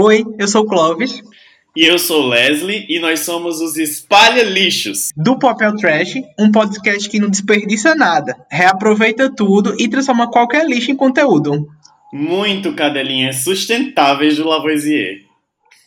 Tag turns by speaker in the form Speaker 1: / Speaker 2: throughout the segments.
Speaker 1: Oi, eu sou o Clóvis.
Speaker 2: E eu sou Leslie e nós somos os Espalha Lixos.
Speaker 1: Do Papel Trash, um podcast que não desperdiça nada, reaproveita tudo e transforma qualquer lixo em conteúdo.
Speaker 2: Muito cadelinhas sustentáveis do Lavoisier.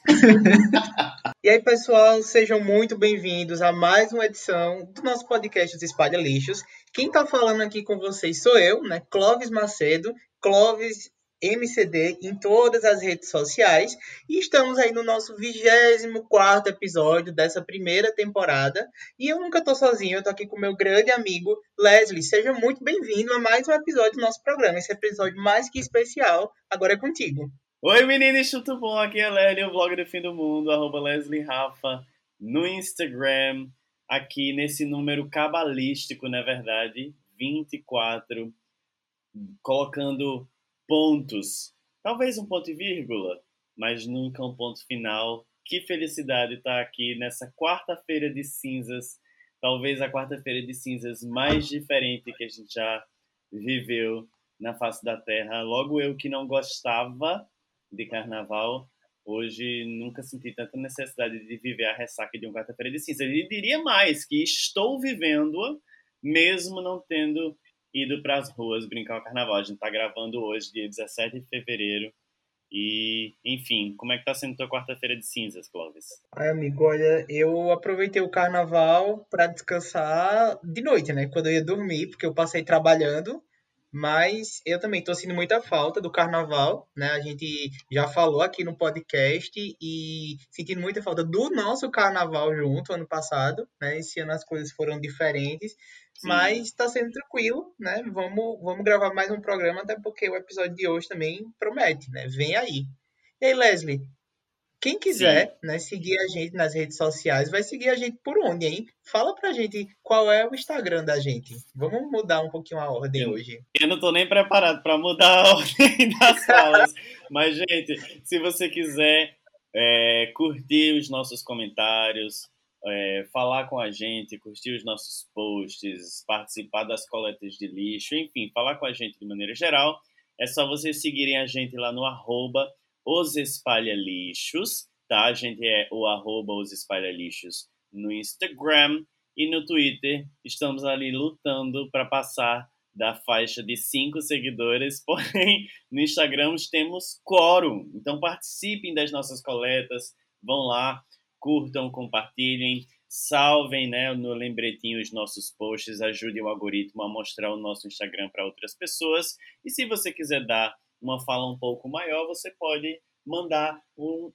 Speaker 1: e aí, pessoal, sejam muito bem-vindos a mais uma edição do nosso podcast dos Espalha Lixos. Quem tá falando aqui com vocês sou eu, né, Clóvis Macedo. Clóvis MCD em todas as redes sociais. E estamos aí no nosso 24 episódio dessa primeira temporada. E eu nunca tô sozinho, eu tô aqui com meu grande amigo Leslie. Seja muito bem-vindo a mais um episódio do nosso programa. Esse episódio mais que especial, agora é contigo.
Speaker 2: Oi meninas, tudo bom? Aqui é Leslie, o vlog do fim do mundo, arroba Leslie Rafa, no Instagram, aqui nesse número cabalístico, na verdade, 24, colocando pontos. Talvez um ponto e vírgula, mas nunca um ponto final. Que felicidade estar aqui nessa quarta-feira de cinzas. Talvez a quarta-feira de cinzas mais diferente que a gente já viveu na face da Terra. Logo eu que não gostava de carnaval, hoje nunca senti tanta necessidade de viver a ressaca de uma quarta-feira de cinzas. E diria mais que estou vivendo-a, mesmo não tendo ido para as ruas brincar o carnaval. A gente está gravando hoje, dia 17 de fevereiro. E, enfim, como é que tá sendo tua quarta-feira de cinzas, Clóvis?
Speaker 1: Ai, amigo, olha, eu aproveitei o carnaval para descansar de noite, né? Quando eu ia dormir, porque eu passei trabalhando. Mas eu também estou sentindo muita falta do carnaval, né? A gente já falou aqui no podcast e sentindo muita falta do nosso carnaval junto ano passado, né? Esse ano as coisas foram diferentes, Sim. mas está sendo tranquilo, né? Vamos, vamos gravar mais um programa, até porque o episódio de hoje também promete, né? Vem aí. E aí, Leslie, quem quiser né, seguir a gente nas redes sociais, vai seguir a gente por onde, hein? Fala pra gente qual é o Instagram da gente. Vamos mudar um pouquinho a ordem
Speaker 2: eu,
Speaker 1: hoje.
Speaker 2: Eu não tô nem preparado para mudar a ordem das falas. Mas, gente, se você quiser é, curtir os nossos comentários, é, falar com a gente, curtir os nossos posts, participar das coletas de lixo, enfim, falar com a gente de maneira geral, é só vocês seguirem a gente lá no arroba os Espalha Lixos, tá? A gente é o arroba Os Espalha Lixos no Instagram e no Twitter. Estamos ali lutando para passar da faixa de cinco seguidores, porém no Instagram temos quórum. Então participem das nossas coletas, vão lá, curtam, compartilhem, salvem né, no lembretinho os nossos posts, ajudem o algoritmo a mostrar o nosso Instagram para outras pessoas. E se você quiser dar uma fala um pouco maior, você pode mandar um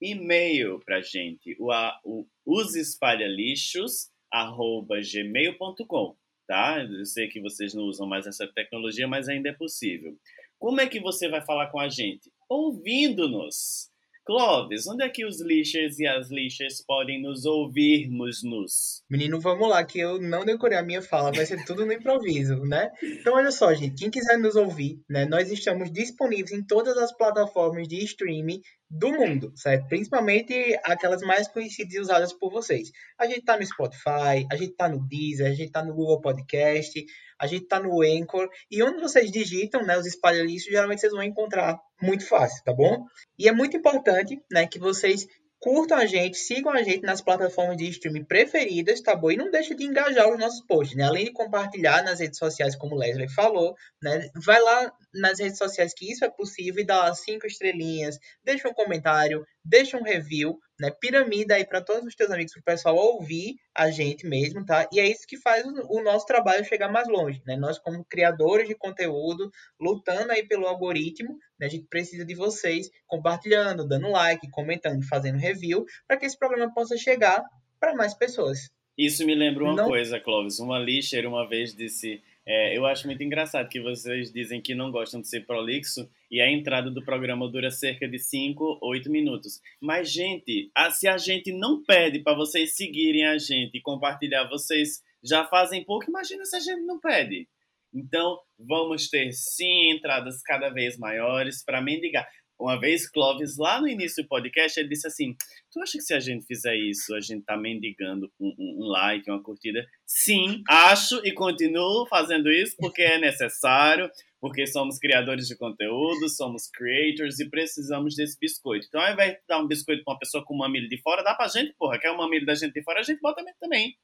Speaker 2: e-mail para a gente, o, o usespalhalixos.gmail.com, tá? Eu sei que vocês não usam mais essa tecnologia, mas ainda é possível. Como é que você vai falar com a gente? Ouvindo-nos. Clóvis, onde é que os lixers e as lixers podem nos ouvirmos-nos?
Speaker 1: Menino, vamos lá, que eu não decorei a minha fala, vai ser tudo no improviso, né? Então, olha só, gente, quem quiser nos ouvir, né, nós estamos disponíveis em todas as plataformas de streaming do mundo, certo? Principalmente aquelas mais conhecidas e usadas por vocês. A gente tá no Spotify, a gente tá no Deezer, a gente tá no Google Podcast, a gente tá no Anchor, e onde vocês digitam, né, os espalhalistas, geralmente vocês vão encontrar muito fácil, tá bom? E é muito importante, né, que vocês curtam a gente, sigam a gente nas plataformas de streaming preferidas, tá bom? E não deixe de engajar os nossos posts, né? Além de compartilhar nas redes sociais, como Leslie falou, né? Vai lá nas redes sociais que isso é possível e dá cinco estrelinhas, deixa um comentário, deixa um review, né? Piramida aí para todos os teus amigos, para o pessoal ouvir a gente mesmo, tá? E é isso que faz o nosso trabalho chegar mais longe, né? Nós como criadores de conteúdo, lutando aí pelo algoritmo, né? A gente precisa de vocês compartilhando, dando like, comentando, fazendo review, para que esse programa possa chegar para mais pessoas.
Speaker 2: Isso me lembra uma Não... coisa, Clóvis. Uma lixeira uma vez disse é, eu acho muito engraçado que vocês dizem que não gostam de ser prolixo e a entrada do programa dura cerca de 5, 8 minutos. Mas, gente, se a gente não pede para vocês seguirem a gente e compartilhar, vocês já fazem pouco, imagina se a gente não pede. Então, vamos ter sim entradas cada vez maiores para mendigar. uma vez, Clóvis, lá no início do podcast, ele disse assim: Tu acha que se a gente fizer isso, a gente tá mendigando um, um, like, uma curtida? Sim, acho e continuo fazendo isso porque é necessário, porque somos criadores de conteúdo, somos creators e precisamos desse biscoito. Então, ao invés de dar um biscoito pra uma pessoa com um mamilo de fora, dá pra gente, porra. Quer um mamilo da gente de fora, a gente bota também.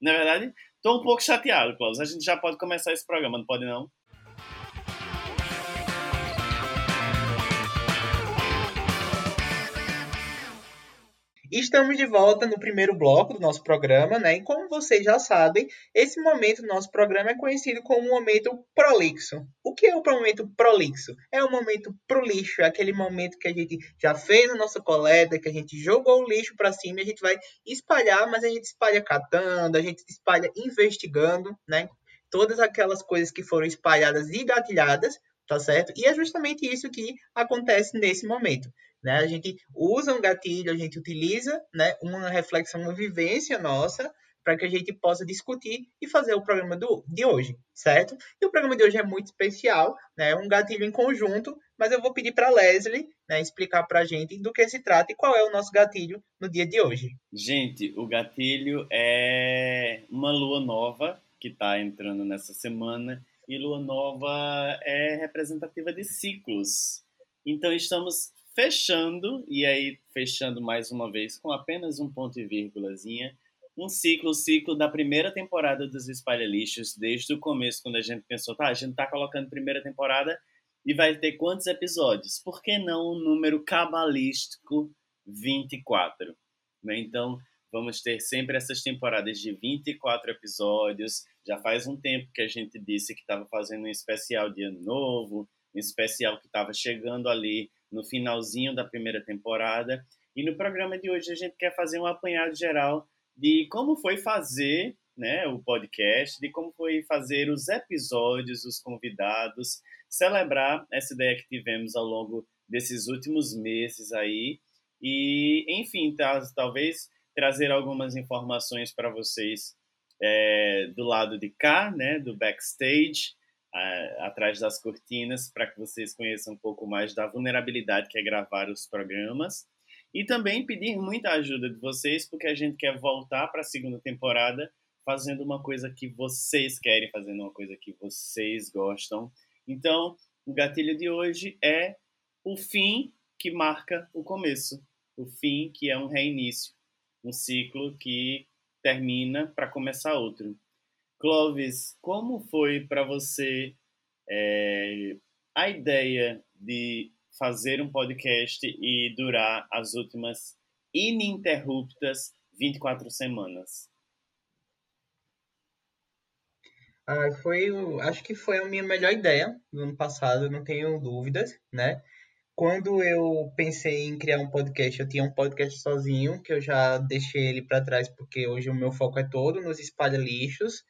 Speaker 2: Na é verdade, tô um pouco chateado, Clóvis. A gente já pode começar esse programa, não pode não?
Speaker 1: Estamos de volta no primeiro bloco do nosso programa, né? E como vocês já sabem, esse momento do nosso programa é conhecido como o momento prolixo. O que é o momento prolixo? É o momento pro lixo, é aquele momento que a gente já fez a nossa coleta, que a gente jogou o lixo para cima e a gente vai espalhar, mas a gente espalha catando, a gente espalha investigando, né? Todas aquelas coisas que foram espalhadas e gatilhadas, tá certo? E é justamente isso que acontece nesse momento. Né? A gente usa um gatilho, a gente utiliza né, uma reflexão, uma vivência nossa para que a gente possa discutir e fazer o programa do, de hoje, certo? E o programa de hoje é muito especial, né? um gatilho em conjunto, mas eu vou pedir para Leslie né, explicar para a gente do que se trata e qual é o nosso gatilho no dia de hoje.
Speaker 2: Gente, o gatilho é uma lua nova que está entrando nessa semana e lua nova é representativa de ciclos. Então estamos fechando, e aí fechando mais uma vez com apenas um ponto e vírgulazinha, um ciclo, o ciclo da primeira temporada dos Espalha Lixos, desde o começo, quando a gente pensou, tá, a gente tá colocando primeira temporada e vai ter quantos episódios? Por que não o número cabalístico 24? Né? Então, vamos ter sempre essas temporadas de 24 episódios. Já faz um tempo que a gente disse que estava fazendo um especial de ano novo, um especial que estava chegando ali no finalzinho da primeira temporada. E no programa de hoje a gente quer fazer um apanhado geral de como foi fazer né, o podcast, de como foi fazer os episódios, os convidados, celebrar essa ideia que tivemos ao longo desses últimos meses aí. E, enfim, tá, talvez trazer algumas informações para vocês é, do lado de cá, né, do backstage, atrás das cortinas para que vocês conheçam um pouco mais da vulnerabilidade que é gravar os programas. E também pedir muita ajuda de vocês, porque a gente quer voltar para a segunda temporada fazendo uma coisa que vocês querem, fazendo uma coisa que vocês gostam. Então, o gatilho de hoje é o fim que marca o começo. O fim que é um reinício, um ciclo que termina para começar outro. Clovis, como foi para você é, a ideia de fazer um podcast e durar as últimas ininterruptas 24 semanas?
Speaker 1: Ah, foi, acho que foi a minha melhor ideia no ano passado, não tenho dúvidas, né? Quando eu pensei em criar um podcast, eu tinha um podcast sozinho, que eu já deixei ele para trás, porque hoje o meu foco é todo nos espalha-lixos.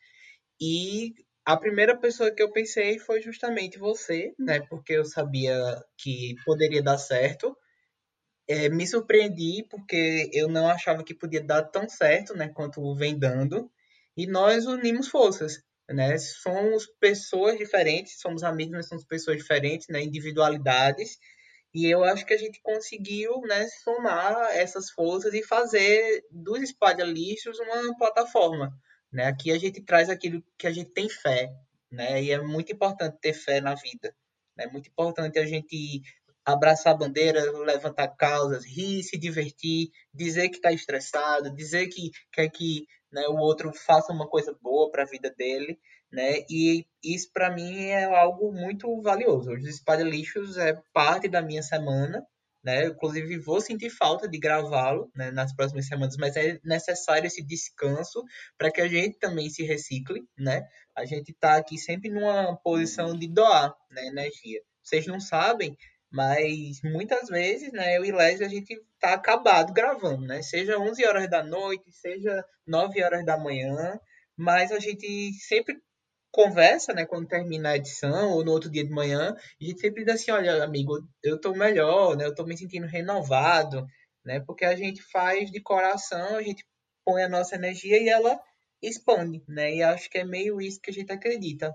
Speaker 1: E a primeira pessoa que eu pensei foi justamente você, né? Porque eu sabia que poderia dar certo. É, me surpreendi porque eu não achava que podia dar tão certo, né? Quanto vem dando. E nós unimos forças, né? Somos pessoas diferentes, somos amigos, mas somos pessoas diferentes, né? Individualidades. E eu acho que a gente conseguiu, né? Somar essas forças e fazer dos espalha lixos uma plataforma né? Aqui a gente traz aquilo que a gente tem fé, né? E é muito importante ter fé na vida. É muito importante a gente abraçar a bandeira, levantar causas, rir, se divertir, dizer que está estressado, dizer que quer que né, o outro faça uma coisa boa para a vida dele, né? E isso para mim é algo muito valioso. Os espalha lixos é parte da minha semana, né? Inclusive, vou sentir falta de gravá-lo né, nas próximas semanas, mas é necessário esse descanso para que a gente também se recicle, né? A gente está aqui sempre numa posição de doar né, energia. Vocês não sabem, mas muitas vezes, né, eu e Leslie, a gente está acabado gravando, né? Seja 11 horas da noite, seja 9 horas da manhã, mas a gente sempre conversa, né, quando termina a edição ou no outro dia de manhã, a gente sempre diz assim, olha, amigo, eu tô melhor, né, eu tô me sentindo renovado, né, porque a gente faz de coração, a gente põe a nossa energia e ela expande, né, e acho que é meio isso que a gente acredita.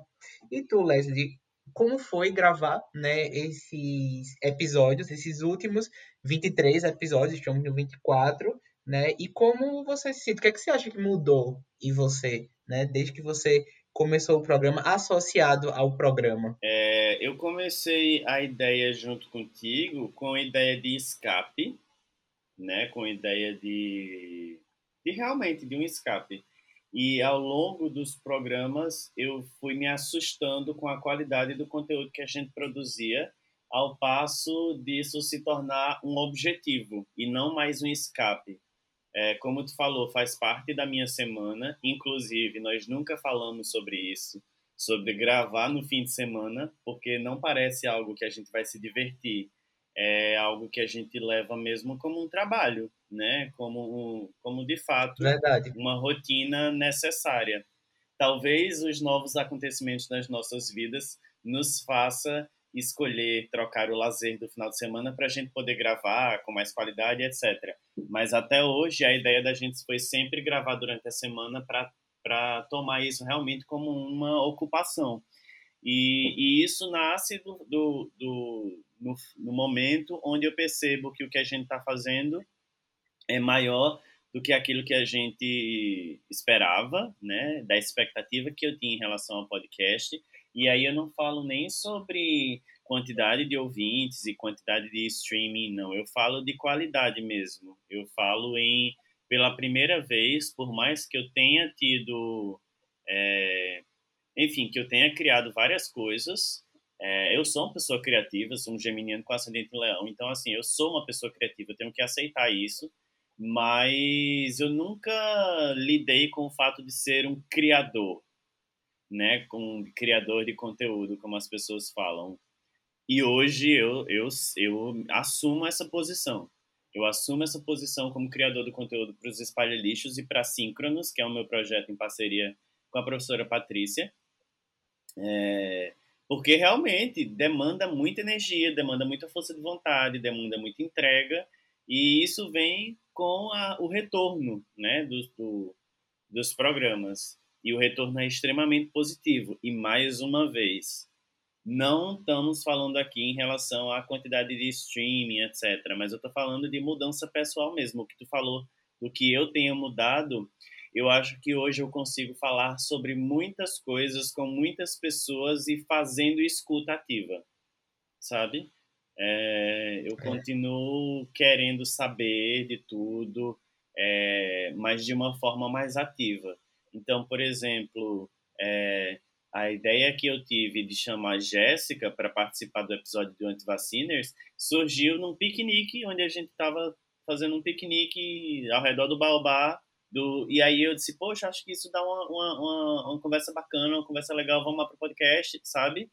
Speaker 1: E tu, Leslie, como foi gravar, né, esses episódios, esses últimos 23 episódios, estamos no 24, né? E como você se sente? O que, é que você acha que mudou em você, né? Desde que você começou o programa, associado ao programa?
Speaker 2: É, eu comecei a ideia junto contigo com a ideia de escape, né? Com a ideia de, de realmente de um escape. E ao longo dos programas eu fui me assustando com a qualidade do conteúdo que a gente produzia, ao passo disso se tornar um objetivo e não mais um escape. É, como tu falou, faz parte da minha semana. Inclusive, nós nunca falamos sobre isso, sobre gravar no fim de semana, porque não parece algo que a gente vai se divertir. É algo que a gente leva mesmo como um trabalho, né? Como, como de fato
Speaker 1: Verdade.
Speaker 2: uma rotina necessária. Talvez os novos acontecimentos nas nossas vidas nos faça escolher trocar o lazer do final de semana para a gente poder gravar com mais qualidade, etc. Mas até hoje a ideia da gente foi sempre gravar durante a semana para tomar isso realmente como uma ocupação. E, e isso nasce do, do, do no, no, momento onde eu percebo que o que a gente está fazendo é maior do que aquilo que a gente esperava, né, da expectativa que eu tinha em relação ao podcast. E aí eu não falo nem sobre quantidade de ouvintes e quantidade de streaming, não. Eu falo de qualidade mesmo. Eu falo em, pela primeira vez, por mais que eu tenha tido, é, enfim, que eu tenha criado várias coisas, é, eu sou uma pessoa criativa, sou um geminiano com ascendente leão, então, assim, eu sou uma pessoa criativa, eu tenho que aceitar isso, mas eu nunca lidei com o fato de ser um criador, né, com criador de conteúdo, como as pessoas falam. E hoje eu, eu, eu assumo essa posição. Eu assumo essa posição como criador do conteúdo para os Espalha Lixos e para Síncronos, que é o meu projeto em parceria com a professora Patrícia. É, porque realmente demanda muita energia, demanda muita força de vontade, demanda muita entrega, e isso vem com a, o retorno né, do, do, dos programas. E o retorno é extremamente positivo. E mais uma vez, não estamos falando aqui em relação à quantidade de streaming, etc. Mas eu estou falando de mudança pessoal mesmo. O que tu falou do que eu tenho mudado, eu acho que hoje eu consigo falar sobre muitas coisas com muitas pessoas e fazendo escuta ativa, sabe? É, eu é. continuo querendo saber de tudo, é, mas de uma forma mais ativa. Então, por exemplo, é, a ideia que eu tive de chamar Jéssica para participar do episódio do Antivaciners surgiu num piquenique, onde a gente estava fazendo um piquenique ao redor do Baobá. Do, e aí eu disse, poxa, acho que isso dá uma, uma, uma, uma conversa bacana, uma conversa legal, vamos lá para o podcast, sabe?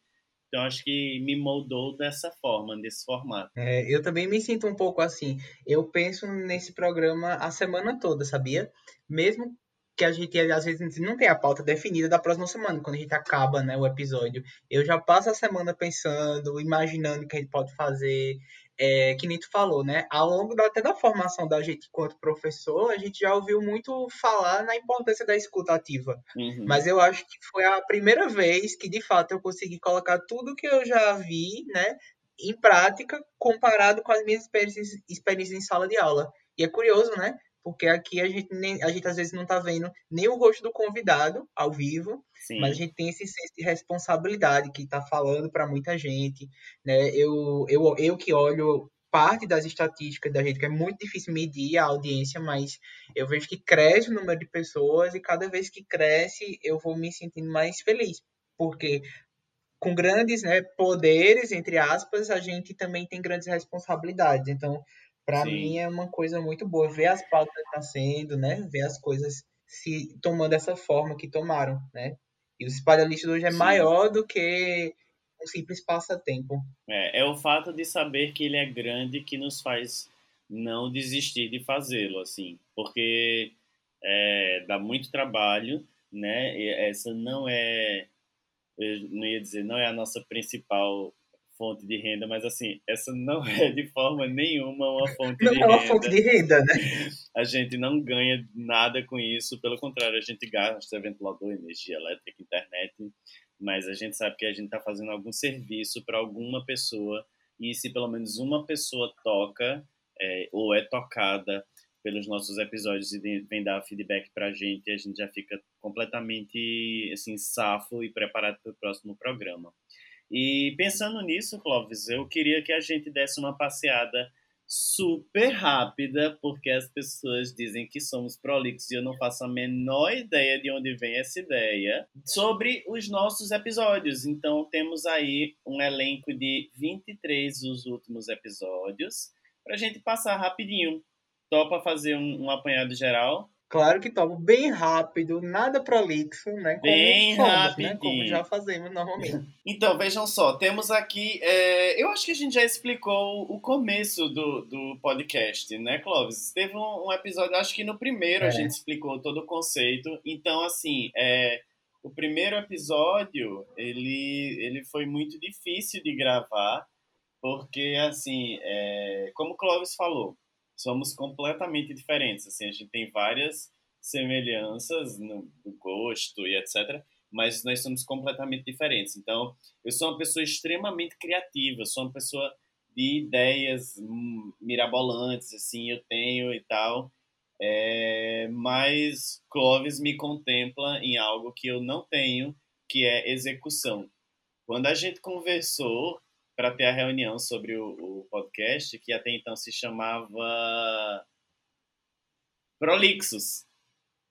Speaker 2: Então acho que me moldou dessa forma, desse formato.
Speaker 1: É, eu também me sinto um pouco assim. Eu penso nesse programa a semana toda, sabia? Mesmo que a gente às vezes não tem a pauta definida da próxima semana, quando a gente acaba né, o episódio. Eu já passo a semana pensando, imaginando o que a gente pode fazer. É, que nem tu falou, né? Ao longo da, até da formação da gente enquanto professor, a gente já ouviu muito falar na importância da escuta ativa. Uhum. Mas eu acho que foi a primeira vez que, de fato, eu consegui colocar tudo que eu já vi, né? Em prática, comparado com as minhas experiências, experiências em sala de aula. E é curioso, né? Porque aqui a gente, nem, a gente às vezes não está vendo nem o rosto do convidado ao vivo, Sim. mas a gente tem esse senso de responsabilidade que está falando para muita gente. Né? Eu, eu, eu que olho parte das estatísticas da gente, que é muito difícil medir a audiência, mas eu vejo que cresce o número de pessoas e cada vez que cresce eu vou me sentindo mais feliz, porque com grandes né, poderes, entre aspas, a gente também tem grandes responsabilidades. Então, para mim é uma coisa muito boa ver as pautas nascendo, né? Ver as coisas se tomando essa forma que tomaram, né? E o espalha-lixo hoje é Sim. maior do que um simples passatempo.
Speaker 2: É, é o fato de saber que ele é grande que nos faz não desistir de fazê-lo, assim, porque é, dá muito trabalho, né? E essa não é, eu não ia dizer, não é a nossa principal fonte de renda, mas assim, essa não é de forma nenhuma uma fonte
Speaker 1: não
Speaker 2: de
Speaker 1: renda.
Speaker 2: Não
Speaker 1: é uma fonte de renda, né?
Speaker 2: A gente não ganha nada com isso, pelo contrário, a gente gasta ventilador, energia elétrica, internet, mas a gente sabe que a gente está fazendo algum serviço para alguma pessoa e se pelo menos uma pessoa toca é, ou é tocada pelos nossos episódios e vem dar feedback para a gente, a gente já fica completamente assim safo e preparado para o próximo programa. E pensando nisso, Clóvis, eu queria que a gente desse uma passeada super rápida, porque as pessoas dizem que somos prolixos e eu não faço a menor ideia de onde vem essa ideia, sobre os nossos episódios. Então, temos aí um elenco de 23 dos últimos episódios, para a gente passar rapidinho. Topa fazer um, um apanhado geral?
Speaker 1: Claro que tomo bem rápido, nada prolixo, né?
Speaker 2: Como bem somos, rapidinho. Né?
Speaker 1: Como já fazemos normalmente.
Speaker 2: Então, vejam só, temos aqui. É, eu acho que a gente já explicou o começo do, do podcast, né, Clóvis? Teve um, um episódio, acho que no primeiro é. a gente explicou todo o conceito. Então, assim, é, o primeiro episódio ele, ele foi muito difícil de gravar, porque, assim, é, como o Clóvis falou, somos completamente diferentes. Assim, a gente tem várias semelhanças no, no gosto e etc., mas nós somos completamente diferentes. Então, eu sou uma pessoa extremamente criativa, sou uma pessoa de ideias mirabolantes, assim, eu tenho e tal. É, mas Clovis me contempla em algo que eu não tenho, que é execução. Quando a gente conversou, para ter a reunião sobre o, o, podcast, que até então se chamava Prolixos,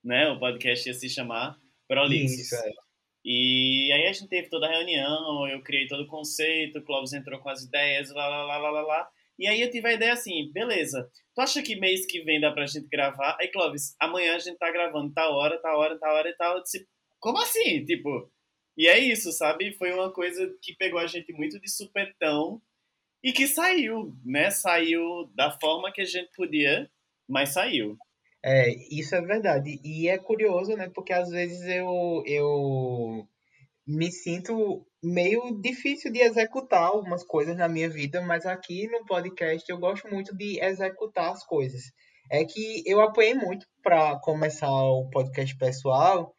Speaker 2: né? O podcast ia se chamar Prolixos. Isso, é. E aí a gente teve toda a reunião, eu criei todo o conceito, o Clóvis entrou com as ideias, lá, lá, lá, lá, lá, lá. E aí eu tive a ideia assim, beleza, tu acha que mês que vem dá pra gente gravar? Aí, Clóvis, amanhã a gente tá gravando, tá hora, tá hora, tá hora e tal. Eu disse, como assim? Tipo, e é isso, sabe? Foi uma coisa que pegou a gente muito de supetão e que saiu, né? Saiu da forma que a gente podia, mas saiu.
Speaker 1: É, isso é verdade. E é curioso, né? Porque às vezes eu, eu me sinto meio difícil de executar algumas coisas na minha vida, mas aqui no podcast eu gosto muito de executar as coisas. É que eu apoiei muito para começar o podcast pessoal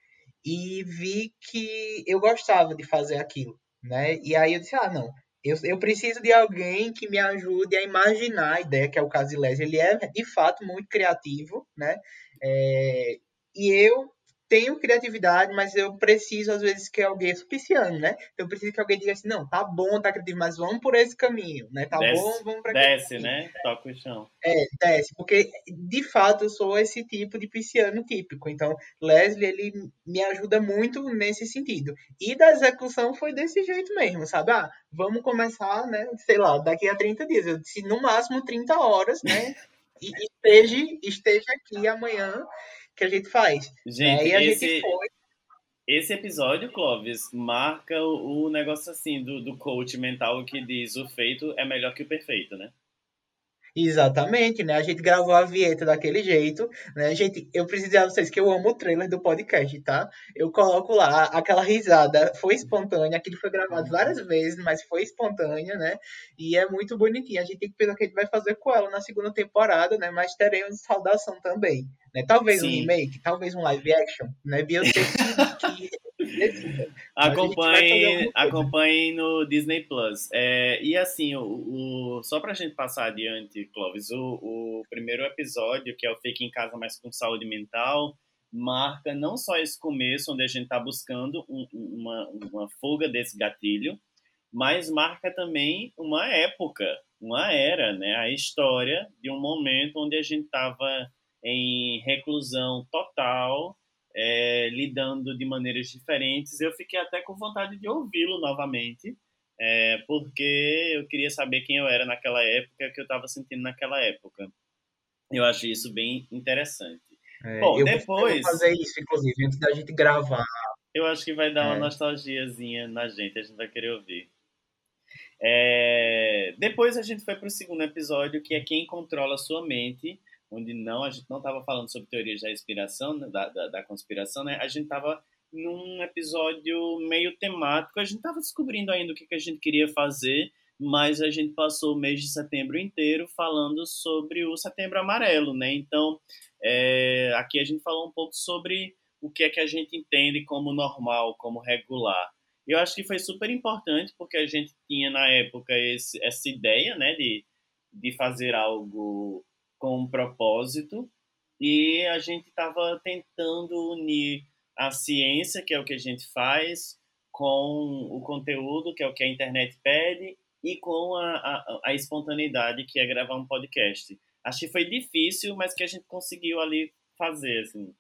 Speaker 1: e vi que eu gostava de fazer aquilo, né? E aí eu disse, ah, não, eu, eu preciso de alguém que me ajude a imaginar a ideia, que é o caso de. Ele é, de fato, muito criativo, né? É, e eu tenho criatividade, mas eu preciso, às vezes, que alguém, suficiente, né? Eu preciso que alguém diga assim, não, tá bom, tá criativo, mas vamos por esse caminho, né? Tá
Speaker 2: desce,
Speaker 1: bom, vamos pra
Speaker 2: Desce, né? Toca o chão.
Speaker 1: É, desce, porque, de fato, eu sou esse tipo de pisciano típico. Então, Leslie, ele me ajuda muito nesse sentido. E da execução foi desse jeito mesmo, sabe? Ah, vamos começar, né? Sei lá, daqui a 30 dias. Eu disse, no máximo 30 horas, né? E esteja, esteja aqui amanhã que a gente faz.
Speaker 2: Gente, né? esse, gente foi... esse episódio, Clóvis, marca o, o negócio assim do, do coach mental que diz o feito é melhor que o perfeito, né?
Speaker 1: Exatamente, né? A gente gravou a vinheta daquele jeito, né? Gente, eu preciso dizer a vocês que eu amo o trailer do podcast, tá? Eu coloco lá aquela risada, foi espontânea, aquilo foi gravado várias vezes, mas foi espontânea, né? E é muito bonitinho. A gente tem que pensar o que a gente vai fazer com ela na segunda temporada, né? Mas teremos saudação também, né? Talvez Sim. um remake, talvez um live action, né? Beyoncé que, que
Speaker 2: Acompanhe, acompanhe no Disney Plus. É, e assim, o, o, só pra gente passar adiante, Clóvis, o, o primeiro episódio, que é o Fique em Casa Mais com Saúde Mental, marca não só esse começo, onde a gente está buscando um, uma, uma fuga desse gatilho, mas marca também uma época, uma era, né? A história de um momento onde a gente estava em reclusão total, é, lidando de maneiras diferentes. Eu fiquei até com vontade de ouvi-lo novamente, é, porque eu queria saber quem eu era naquela época, o que eu estava sentindo naquela época. Eu acho isso bem interessante.
Speaker 1: É, Bom, eu depois. fazer isso, inclusive, antes da gente gravar.
Speaker 2: Eu acho que vai dar uma é. nostalgiazinha na gente, a gente vai querer ouvir. É... Depois a gente foi para o segundo episódio, que é Quem Controla Sua Mente, onde não a gente não estava falando sobre teorias da inspiração, né, da, da, da conspiração, né? A gente estava num episódio meio temático, a gente estava descobrindo ainda o que, que a gente queria fazer, mas a gente passou o mês de setembro inteiro falando sobre o Setembro Amarelo, né? Então, é, aqui a gente falou um pouco sobre o que é que a gente entende como normal, como regular. Eu acho que foi super importante porque a gente tinha na época esse, essa ideia, né, de, de fazer algo com um propósito e a gente estava tentando unir a ciência, que é o que a gente faz, com o conteúdo, que é o que a internet pede, e com a, a, a espontaneidade, que é gravar um podcast. Acho que foi difícil, mas que a gente conseguiu ali fazer, assim.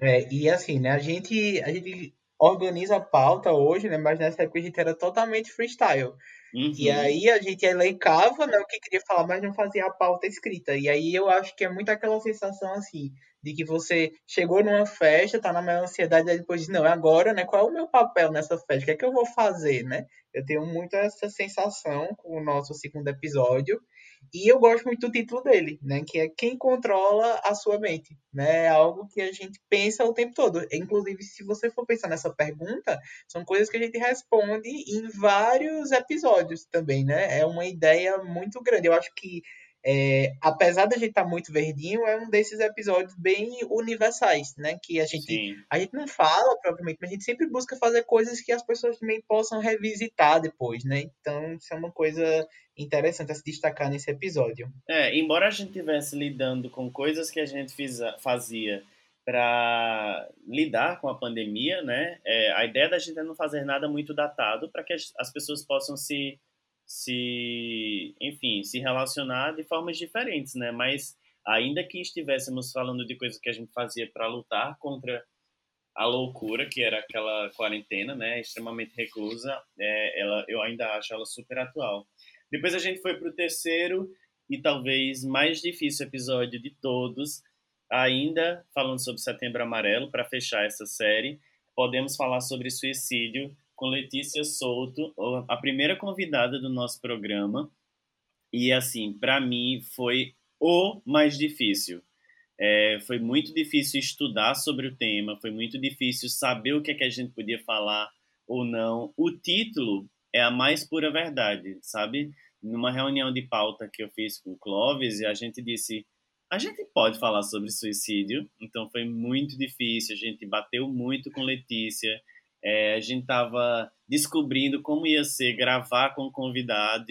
Speaker 1: É, e assim, né, a gente, a gente organiza a pauta hoje, né, mas nessa época a gente era totalmente freestyle. Uhum. E aí a gente elencava né, o que queria falar, mas não fazia a pauta escrita. E aí eu acho que é muito aquela sensação assim, de que você chegou numa festa, tá na maior ansiedade, e depois diz, não, é agora, né? Qual é o meu papel nessa festa? O que é que eu vou fazer, né? Eu tenho muito essa sensação com o nosso segundo episódio. E eu gosto muito do título dele, né? Que é Quem Controla a Sua Mente. Né? É algo que a gente pensa o tempo todo. Inclusive, se você for pensar nessa pergunta, são coisas que a gente responde em vários episódios também, né? É uma ideia muito grande. Eu acho que é, apesar da gente estar tá muito verdinho, é um desses episódios bem universais, né? Que a gente, a gente não fala propriamente, mas a gente sempre busca fazer coisas que as pessoas também possam revisitar depois, né? Então, isso é uma coisa interessante a se destacar nesse episódio.
Speaker 2: É, embora a gente estivesse lidando com coisas que a gente fiz, fazia para lidar com a pandemia, né? É, a ideia da gente é não fazer nada muito datado para que as, as pessoas possam se se, enfim, se relacionar de formas diferentes, né? Mas ainda que estivéssemos falando de coisas que a gente fazia para lutar contra a loucura que era aquela quarentena, né, extremamente reclusa, é, ela, eu ainda acho ela super atual. Depois a gente foi para o terceiro e talvez mais difícil episódio de todos, ainda falando sobre Setembro Amarelo para fechar essa série, podemos falar sobre suicídio com Letícia Souto, a primeira convidada do nosso programa. E, assim, para mim foi o mais difícil. É, foi muito difícil estudar sobre o tema, foi muito difícil saber o que, é que a gente podia falar ou não. O título é a mais pura verdade, sabe? Numa reunião de pauta que eu fiz com o Clóvis, a gente disse: a gente pode falar sobre suicídio, então foi muito difícil. A gente bateu muito com Letícia, é, a gente estava descobrindo como ia ser gravar com convidado,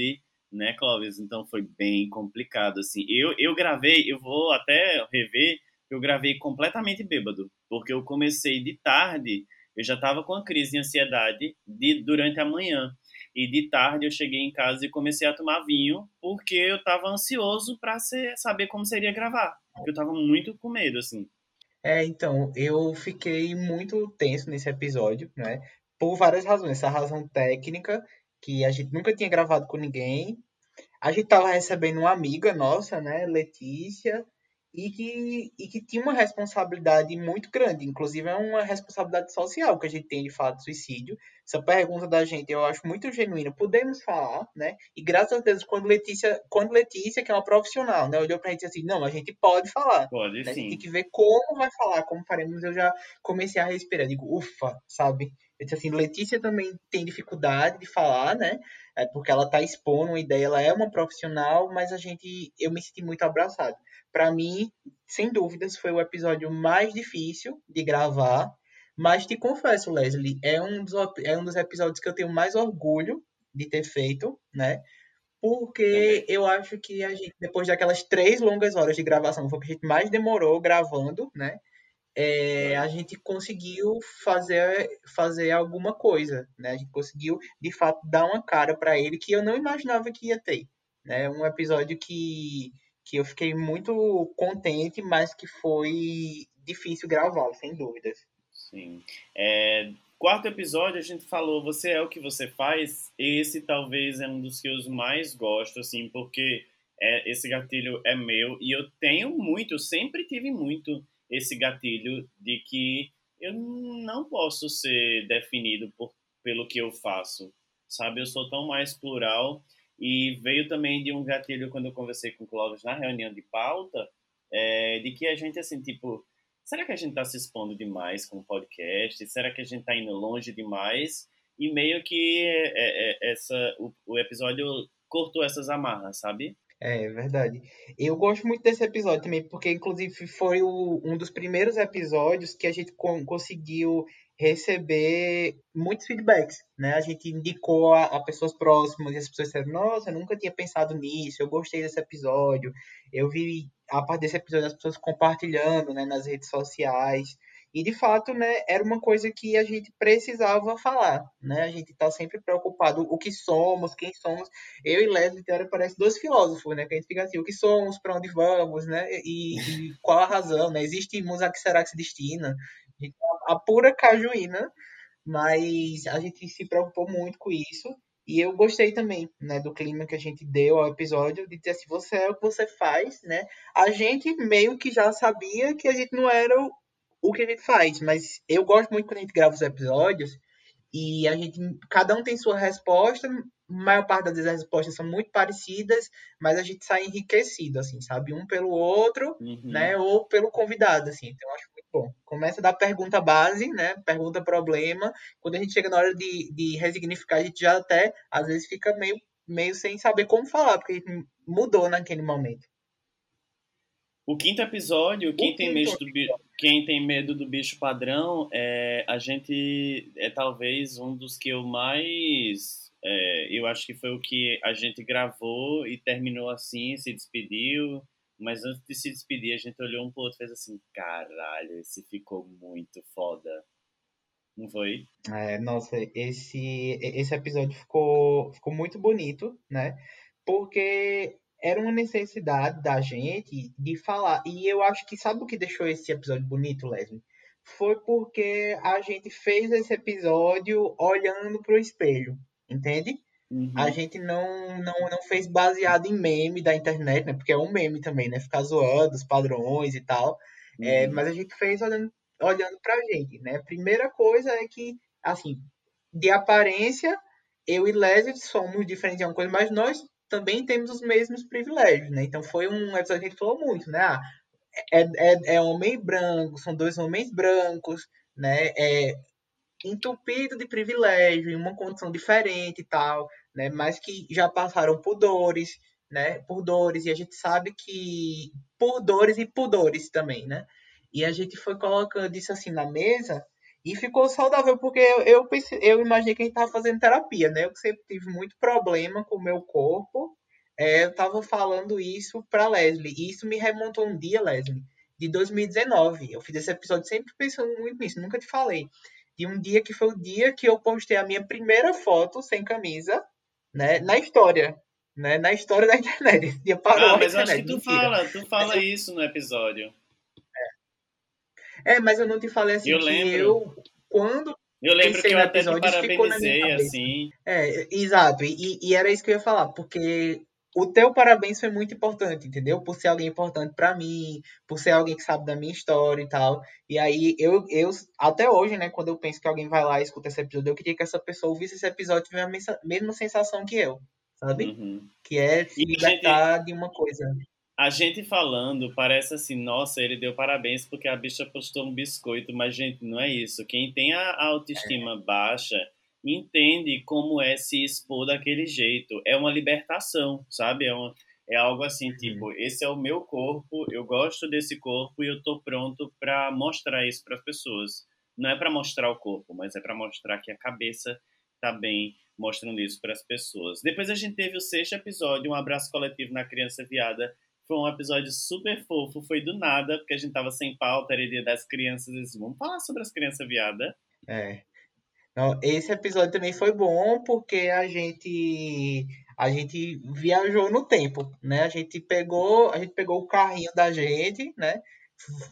Speaker 2: né, Clóvis? Então foi bem complicado, assim. Eu, eu gravei, eu vou até rever, eu gravei completamente bêbado, porque eu comecei de tarde, eu já estava com a crise de ansiedade de, durante a manhã. E de tarde eu cheguei em casa e comecei a tomar vinho, porque eu estava ansioso para saber como seria gravar. Eu estava muito com medo, assim.
Speaker 1: É, então, eu fiquei muito tenso nesse episódio, né? Por várias razões. Essa razão técnica, que a gente nunca tinha gravado com ninguém. A gente tava recebendo uma amiga nossa, né, Letícia, e que, e que tinha uma responsabilidade muito grande, inclusive é uma responsabilidade social que a gente tem de falar de suicídio. Essa pergunta da gente eu acho muito genuína, podemos falar, né? E graças a Deus, quando Letícia, quando Letícia, que é uma profissional, né, olhou pra gente assim, não, a gente pode falar.
Speaker 2: Pode
Speaker 1: né?
Speaker 2: sim.
Speaker 1: A gente tem que ver como vai falar, como faremos. Eu já comecei a respirar, digo, ufa, sabe? Eu disse assim, Letícia também tem dificuldade de falar, né? É porque ela tá expondo uma ideia, ela é uma profissional, mas a gente, eu me senti muito abraçado para mim, sem dúvidas, foi o episódio mais difícil de gravar. Mas te confesso, Leslie, é um dos, é um dos episódios que eu tenho mais orgulho de ter feito, né? Porque eu acho que a gente, depois daquelas três longas horas de gravação, foi o que a gente mais demorou gravando, né? É, a gente conseguiu fazer, fazer alguma coisa, né? A gente conseguiu, de fato, dar uma cara para ele que eu não imaginava que ia ter. Né? Um episódio que que eu fiquei muito contente, mas que foi difícil gravar, sem dúvidas.
Speaker 2: Sim. É, quarto episódio a gente falou Você é o que você faz. Esse talvez é um dos que eu mais gosto, assim, porque é, esse gatilho é meu e eu tenho muito, sempre tive muito esse gatilho de que eu não posso ser definido por, pelo que eu faço, sabe? Eu sou tão mais plural e veio também de um gatilho quando eu conversei com o Clóvis na reunião de pauta, é, de que a gente, assim, tipo, será que a gente está se expondo demais com o podcast? Será que a gente está indo longe demais? E meio que é, é, essa, o, o, episódio cortou essas amarras, sabe?
Speaker 1: É verdade. Eu gosto muito desse episódio também, porque inclusive foi o, um dos primeiros episódios que a gente con conseguiu receber muitos feedbacks, né? A gente indicou a, a, pessoas próximas e as pessoas disseram, nossa, eu nunca tinha pensado nisso, eu gostei desse episódio. Eu vi, a parte desse episódio, as pessoas compartilhando né, nas redes sociais. E de fato, né, era uma coisa que a gente precisava falar, né? A gente está sempre preocupado o que somos, quem somos. Eu e Leslie Teora parece dois filósofos, né? Que a gente fica assim, o que somos, para onde vamos, né? E, e, qual a razão, né? Existimos a que será que se destina? A, a pura cajuína, mas a gente se preocupou muito com isso. E eu gostei também, né, do clima que a gente deu ao episódio, de dizer assim, você é o que você faz, né? A gente meio que já sabia que a gente não era o que a gente faz, mas eu gosto muito quando a gente grava os episódios e a gente, cada um tem sua resposta, a maior parte das vezes as respostas são muito parecidas, mas a gente sai enriquecido, assim, sabe? Um pelo outro, uhum. né? Ou pelo convidado, assim. Então, eu acho bom. Começa da pergunta base, né? Pergunta problema. Quando a gente chega na hora de, de resignificar, a gente já até, às vezes, fica meio, meio sem saber como falar, porque a gente mudou naquele momento.
Speaker 2: O quinto episódio, quem, tem medo do, quem tem medo do bicho padrão, é, a gente é talvez um dos que eu mais. É, eu acho que foi o que a gente gravou e terminou assim, se despediu. Mas antes de se despedir, a gente olhou um pro outro e fez assim: caralho, esse ficou muito foda. Não foi?
Speaker 1: É, nossa, esse, esse episódio ficou, ficou muito bonito, né? Porque era uma necessidade da gente de falar. E eu acho que sabe o que deixou esse episódio bonito, Leslie? Foi porque a gente fez esse episódio olhando para o espelho, entende? Uhum. A gente não, não, não fez baseado em meme da internet, né? Porque é um meme também, né? Ficar zoando os padrões e tal. É, uhum. É, mas a gente fez olhando, olhando pra gente, né? Primeira coisa é que, assim, de aparência, eu e Leslie somos diferentes de uma coisa, mas nós também temos os mesmos privilégios, né? Então foi um episódio que a gente falou muito, né? Ah, é, é, é homem branco, são dois homens brancos, né? É entupido de privilégio, em uma condição diferente e tal, né? Mas que já passaram por dores, né? Por dores, e a gente sabe que por dores e pudores também, né? E a gente foi colocando isso assim na mesa e ficou saudável, porque eu, eu, pensei, eu imaginei que a gente estava fazendo terapia, né? Eu sempre tive muito problema com o meu corpo. É, eu estava falando isso para Leslie. E isso me remontou um dia, Leslie, de 2019. Eu fiz esse episódio sempre pensando muito nisso, nunca te falei. De um dia que foi o dia que eu postei a minha primeira foto sem camisa, né? Na história. Né, na história da internet. Esse dia
Speaker 2: parou ah, mas acho que tu Mentira. fala, tu fala isso no episódio.
Speaker 1: É, mas eu não te falei assim
Speaker 2: eu lembro.
Speaker 1: eu, quando
Speaker 2: eu lembro que eu até te parabenizei, assim.
Speaker 1: É, exato. E, e era isso que eu ia falar, porque o teu parabéns foi muito importante, entendeu? Por ser alguém importante para mim, por ser alguém que sabe da minha história e tal. E aí, eu, eu até hoje, né, quando eu penso que alguém vai lá e escuta esse episódio, eu queria que essa pessoa ouvisse esse episódio e tivesse a mesma sensação que eu, sabe? Uhum. Que é se libertar gente... de uma coisa
Speaker 2: a gente falando parece assim, nossa, ele deu parabéns porque a bicha postou um biscoito, mas, gente, não é isso. Quem tem a autoestima é. baixa entende como é se expor daquele jeito. É uma libertação, sabe? É, uma, é algo assim, tipo, esse é o meu corpo, eu gosto desse corpo e eu tô pronto para mostrar isso para as pessoas. Não é para mostrar o corpo, mas é para mostrar que a cabeça tá bem mostrando isso para as pessoas. Depois a gente teve o sexto episódio, um abraço coletivo na criança viada foi um episódio super fofo, foi do nada, porque a gente tava sem pauta, era dia das crianças, e vamos falar sobre as crianças viadas.
Speaker 1: É. Então, esse episódio também foi bom porque a gente a gente viajou no tempo, né? A gente pegou, a gente pegou o carrinho da gente, né?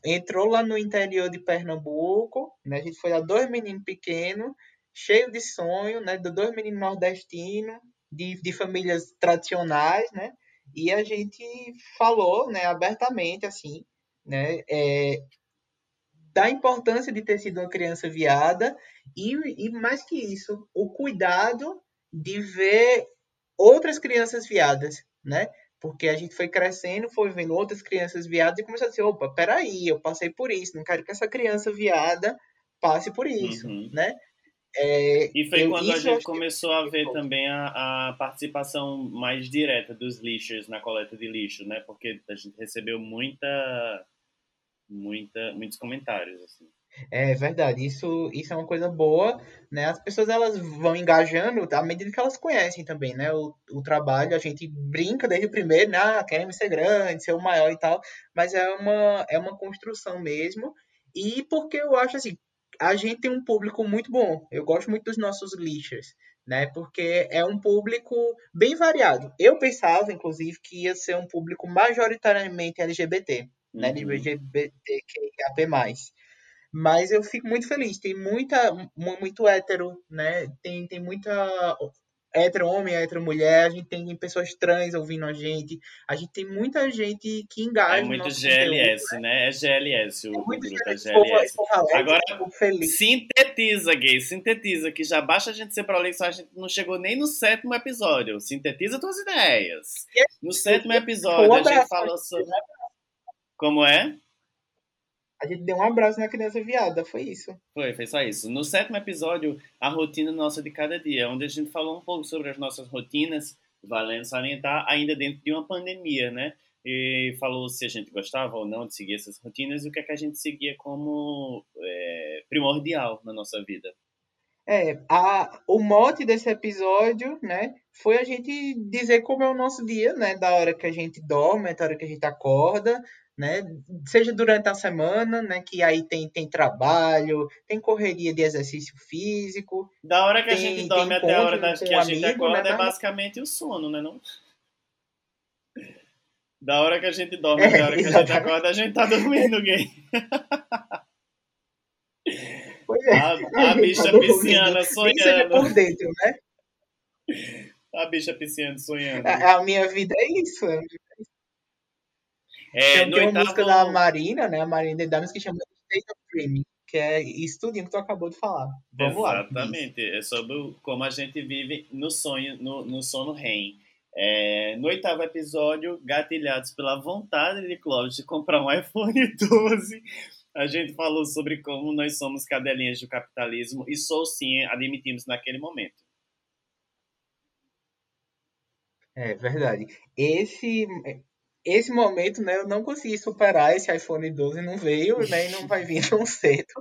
Speaker 1: Entrou lá no interior de Pernambuco, né? A gente foi a dois meninos pequenos, cheio de sonho, né? Dois meninos nordestinos, de, de famílias tradicionais, né? E a gente falou, né, abertamente, assim, né, é, da importância de ter sido uma criança viada e, e mais que isso, o cuidado de ver outras crianças viadas, né? Porque a gente foi crescendo, foi vendo outras crianças viadas e começou a dizer, opa, peraí, eu passei por isso, não quero que essa criança viada passe por isso, uhum. né? É,
Speaker 2: e foi
Speaker 1: eu,
Speaker 2: quando a gente começou a ver também a, a participação mais direta dos lixers na coleta de lixo, né? Porque a gente recebeu muita, muita, muitos comentários, assim.
Speaker 1: É verdade, isso, isso é uma coisa boa, né? As pessoas elas vão engajando à medida que elas conhecem também, né? O, o trabalho, a gente brinca desde o primeiro, né? Ah, queremos ser grande, ser o maior e tal, mas é uma, é uma construção mesmo. E porque eu acho assim, a gente tem um público muito bom. Eu gosto muito dos nossos lixers, né? Porque é um público bem variado. Eu pensava, inclusive, que ia ser um público majoritariamente LGBT, né?
Speaker 2: Uhum.
Speaker 1: LGBTQIAP+. Mas eu fico muito feliz. Tem muita, mu- muito hétero, né? Tem, tem muita hétero homem, hétero mulher. A gente tem pessoas trans ouvindo a gente. A gente tem muita gente que engaja
Speaker 2: É
Speaker 1: no
Speaker 2: muito
Speaker 1: nosso
Speaker 2: GLS, né? É GLS o,
Speaker 1: conteúdo.
Speaker 2: o
Speaker 1: Muito
Speaker 2: grupo, é GLS.
Speaker 1: povo alegre,
Speaker 2: Agora-. Sintetiza, gay, sintetiza, que já basta a gente ser prolixo, a gente não chegou nem no sétimo episódio. Sintetiza tuas ideias. No sétimo episódio, a gente falou sobre. Como é?
Speaker 1: A gente deu um abraço na criança viada, foi isso.
Speaker 2: Foi, foi só isso. No sétimo episódio, a rotina nossa de cada dia, onde a gente falou um pouco sobre as nossas rotinas, valendo salientar, ainda dentro de uma pandemia, né? E falou se a gente gostava ou não de seguir essas rotinas e o que, é que a gente seguia como é, primordial na nossa vida.
Speaker 1: É, a, o mote desse episódio, né, foi a gente dizer como é o nosso dia, né, da hora que a gente dorme, da hora que a gente acorda, né, seja durante a semana, né, que aí tem, tem trabalho, tem correria de exercício físico,
Speaker 2: Da hora que a
Speaker 1: Tem-
Speaker 2: gente
Speaker 1: tem
Speaker 2: dorme até a hora
Speaker 1: com
Speaker 2: que a gente
Speaker 1: amigo,
Speaker 2: acorda
Speaker 1: né,
Speaker 2: é basicamente o sono, né? Não? Da hora que a gente dorme
Speaker 1: É,
Speaker 2: até a hora que a gente acorda, a gente tá dormindo, gay.
Speaker 1: Pois é,
Speaker 2: A, a
Speaker 1: gente
Speaker 2: bicha
Speaker 1: tá
Speaker 2: pisciana
Speaker 1: nem seja
Speaker 2: sonhando.
Speaker 1: por dentro, né,
Speaker 2: A bicha pisciana sonhando.
Speaker 1: a, a minha vida é isso, é
Speaker 2: É,
Speaker 1: Tem, uma música da Marina, né? A Marina Damas que chama State of Dreaming, que é isso tudinho que tu acabou de falar. Vamos lá.
Speaker 2: Exatamente. É sobre o- como a gente vive no sonho, no, no sono REM. É, no oitavo episódio, gatilhados pela vontade de Clóvis de comprar um iPhone 12, a gente falou sobre como nós somos cadelinhas do capitalismo e sou sim, admitimos naquele momento.
Speaker 1: É verdade. Esse, esse momento, né? Eu não consegui superar esse iPhone 12, não veio, né? E não vai vir tão cedo.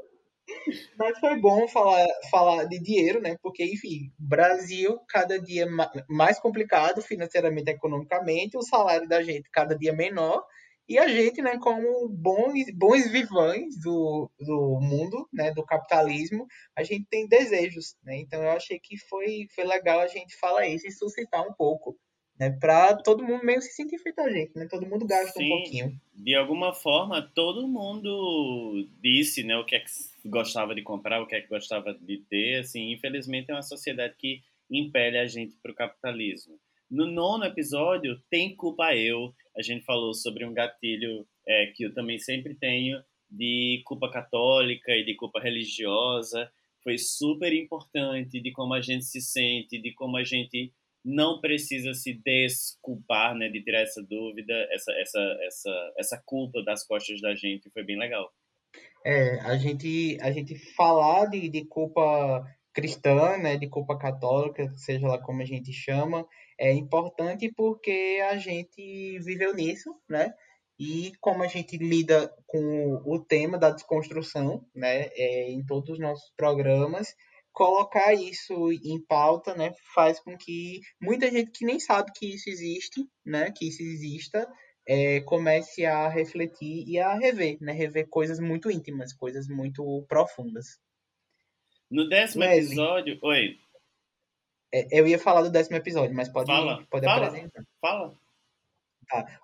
Speaker 1: Mas foi bom falar, falar de dinheiro, né? Porque, enfim, Brasil cada dia ma- mais complicado financeiramente, economicamente, o salário da gente cada dia menor. E a gente, né, como bons, bons vivães do, do mundo, né, do capitalismo, a gente tem desejos, né? Então eu achei que foi, foi legal a gente falar isso e suscitar um pouco, né, para todo mundo meio se sentir feito a gente, né? Todo mundo gasta um
Speaker 2: Sim.
Speaker 1: pouquinho.
Speaker 2: De alguma forma, todo mundo disse né, o que é que gostava de comprar, o que é que gostava de ter. Assim, infelizmente, é uma sociedade que impele a gente para o capitalismo. No nono episódio, tem culpa eu. A gente falou sobre um gatilho é, que eu também sempre tenho de culpa católica e de culpa religiosa. Foi super importante de como a gente se sente, de como a gente não precisa se desculpar, né, de tirar essa dúvida, essa, essa, essa, essa culpa das costas da gente. Foi bem legal.
Speaker 1: É, a gente, a gente falar de, de culpa cristã, né, de culpa católica, seja lá como a gente chama, é importante porque a gente viveu nisso, né? E como a gente lida com o tema da desconstrução, né, é, em todos os nossos programas, colocar isso em pauta, né, faz com que muita gente que nem sabe que isso existe, né, que isso exista, é, comece a refletir e a rever, né, rever coisas muito íntimas, coisas muito profundas.
Speaker 2: No décimo
Speaker 1: Wesley.
Speaker 2: episódio. Oi,
Speaker 1: É, eu ia falar do décimo episódio, mas pode,
Speaker 2: Fala,
Speaker 1: pode
Speaker 2: fala.
Speaker 1: apresentar.
Speaker 2: fala.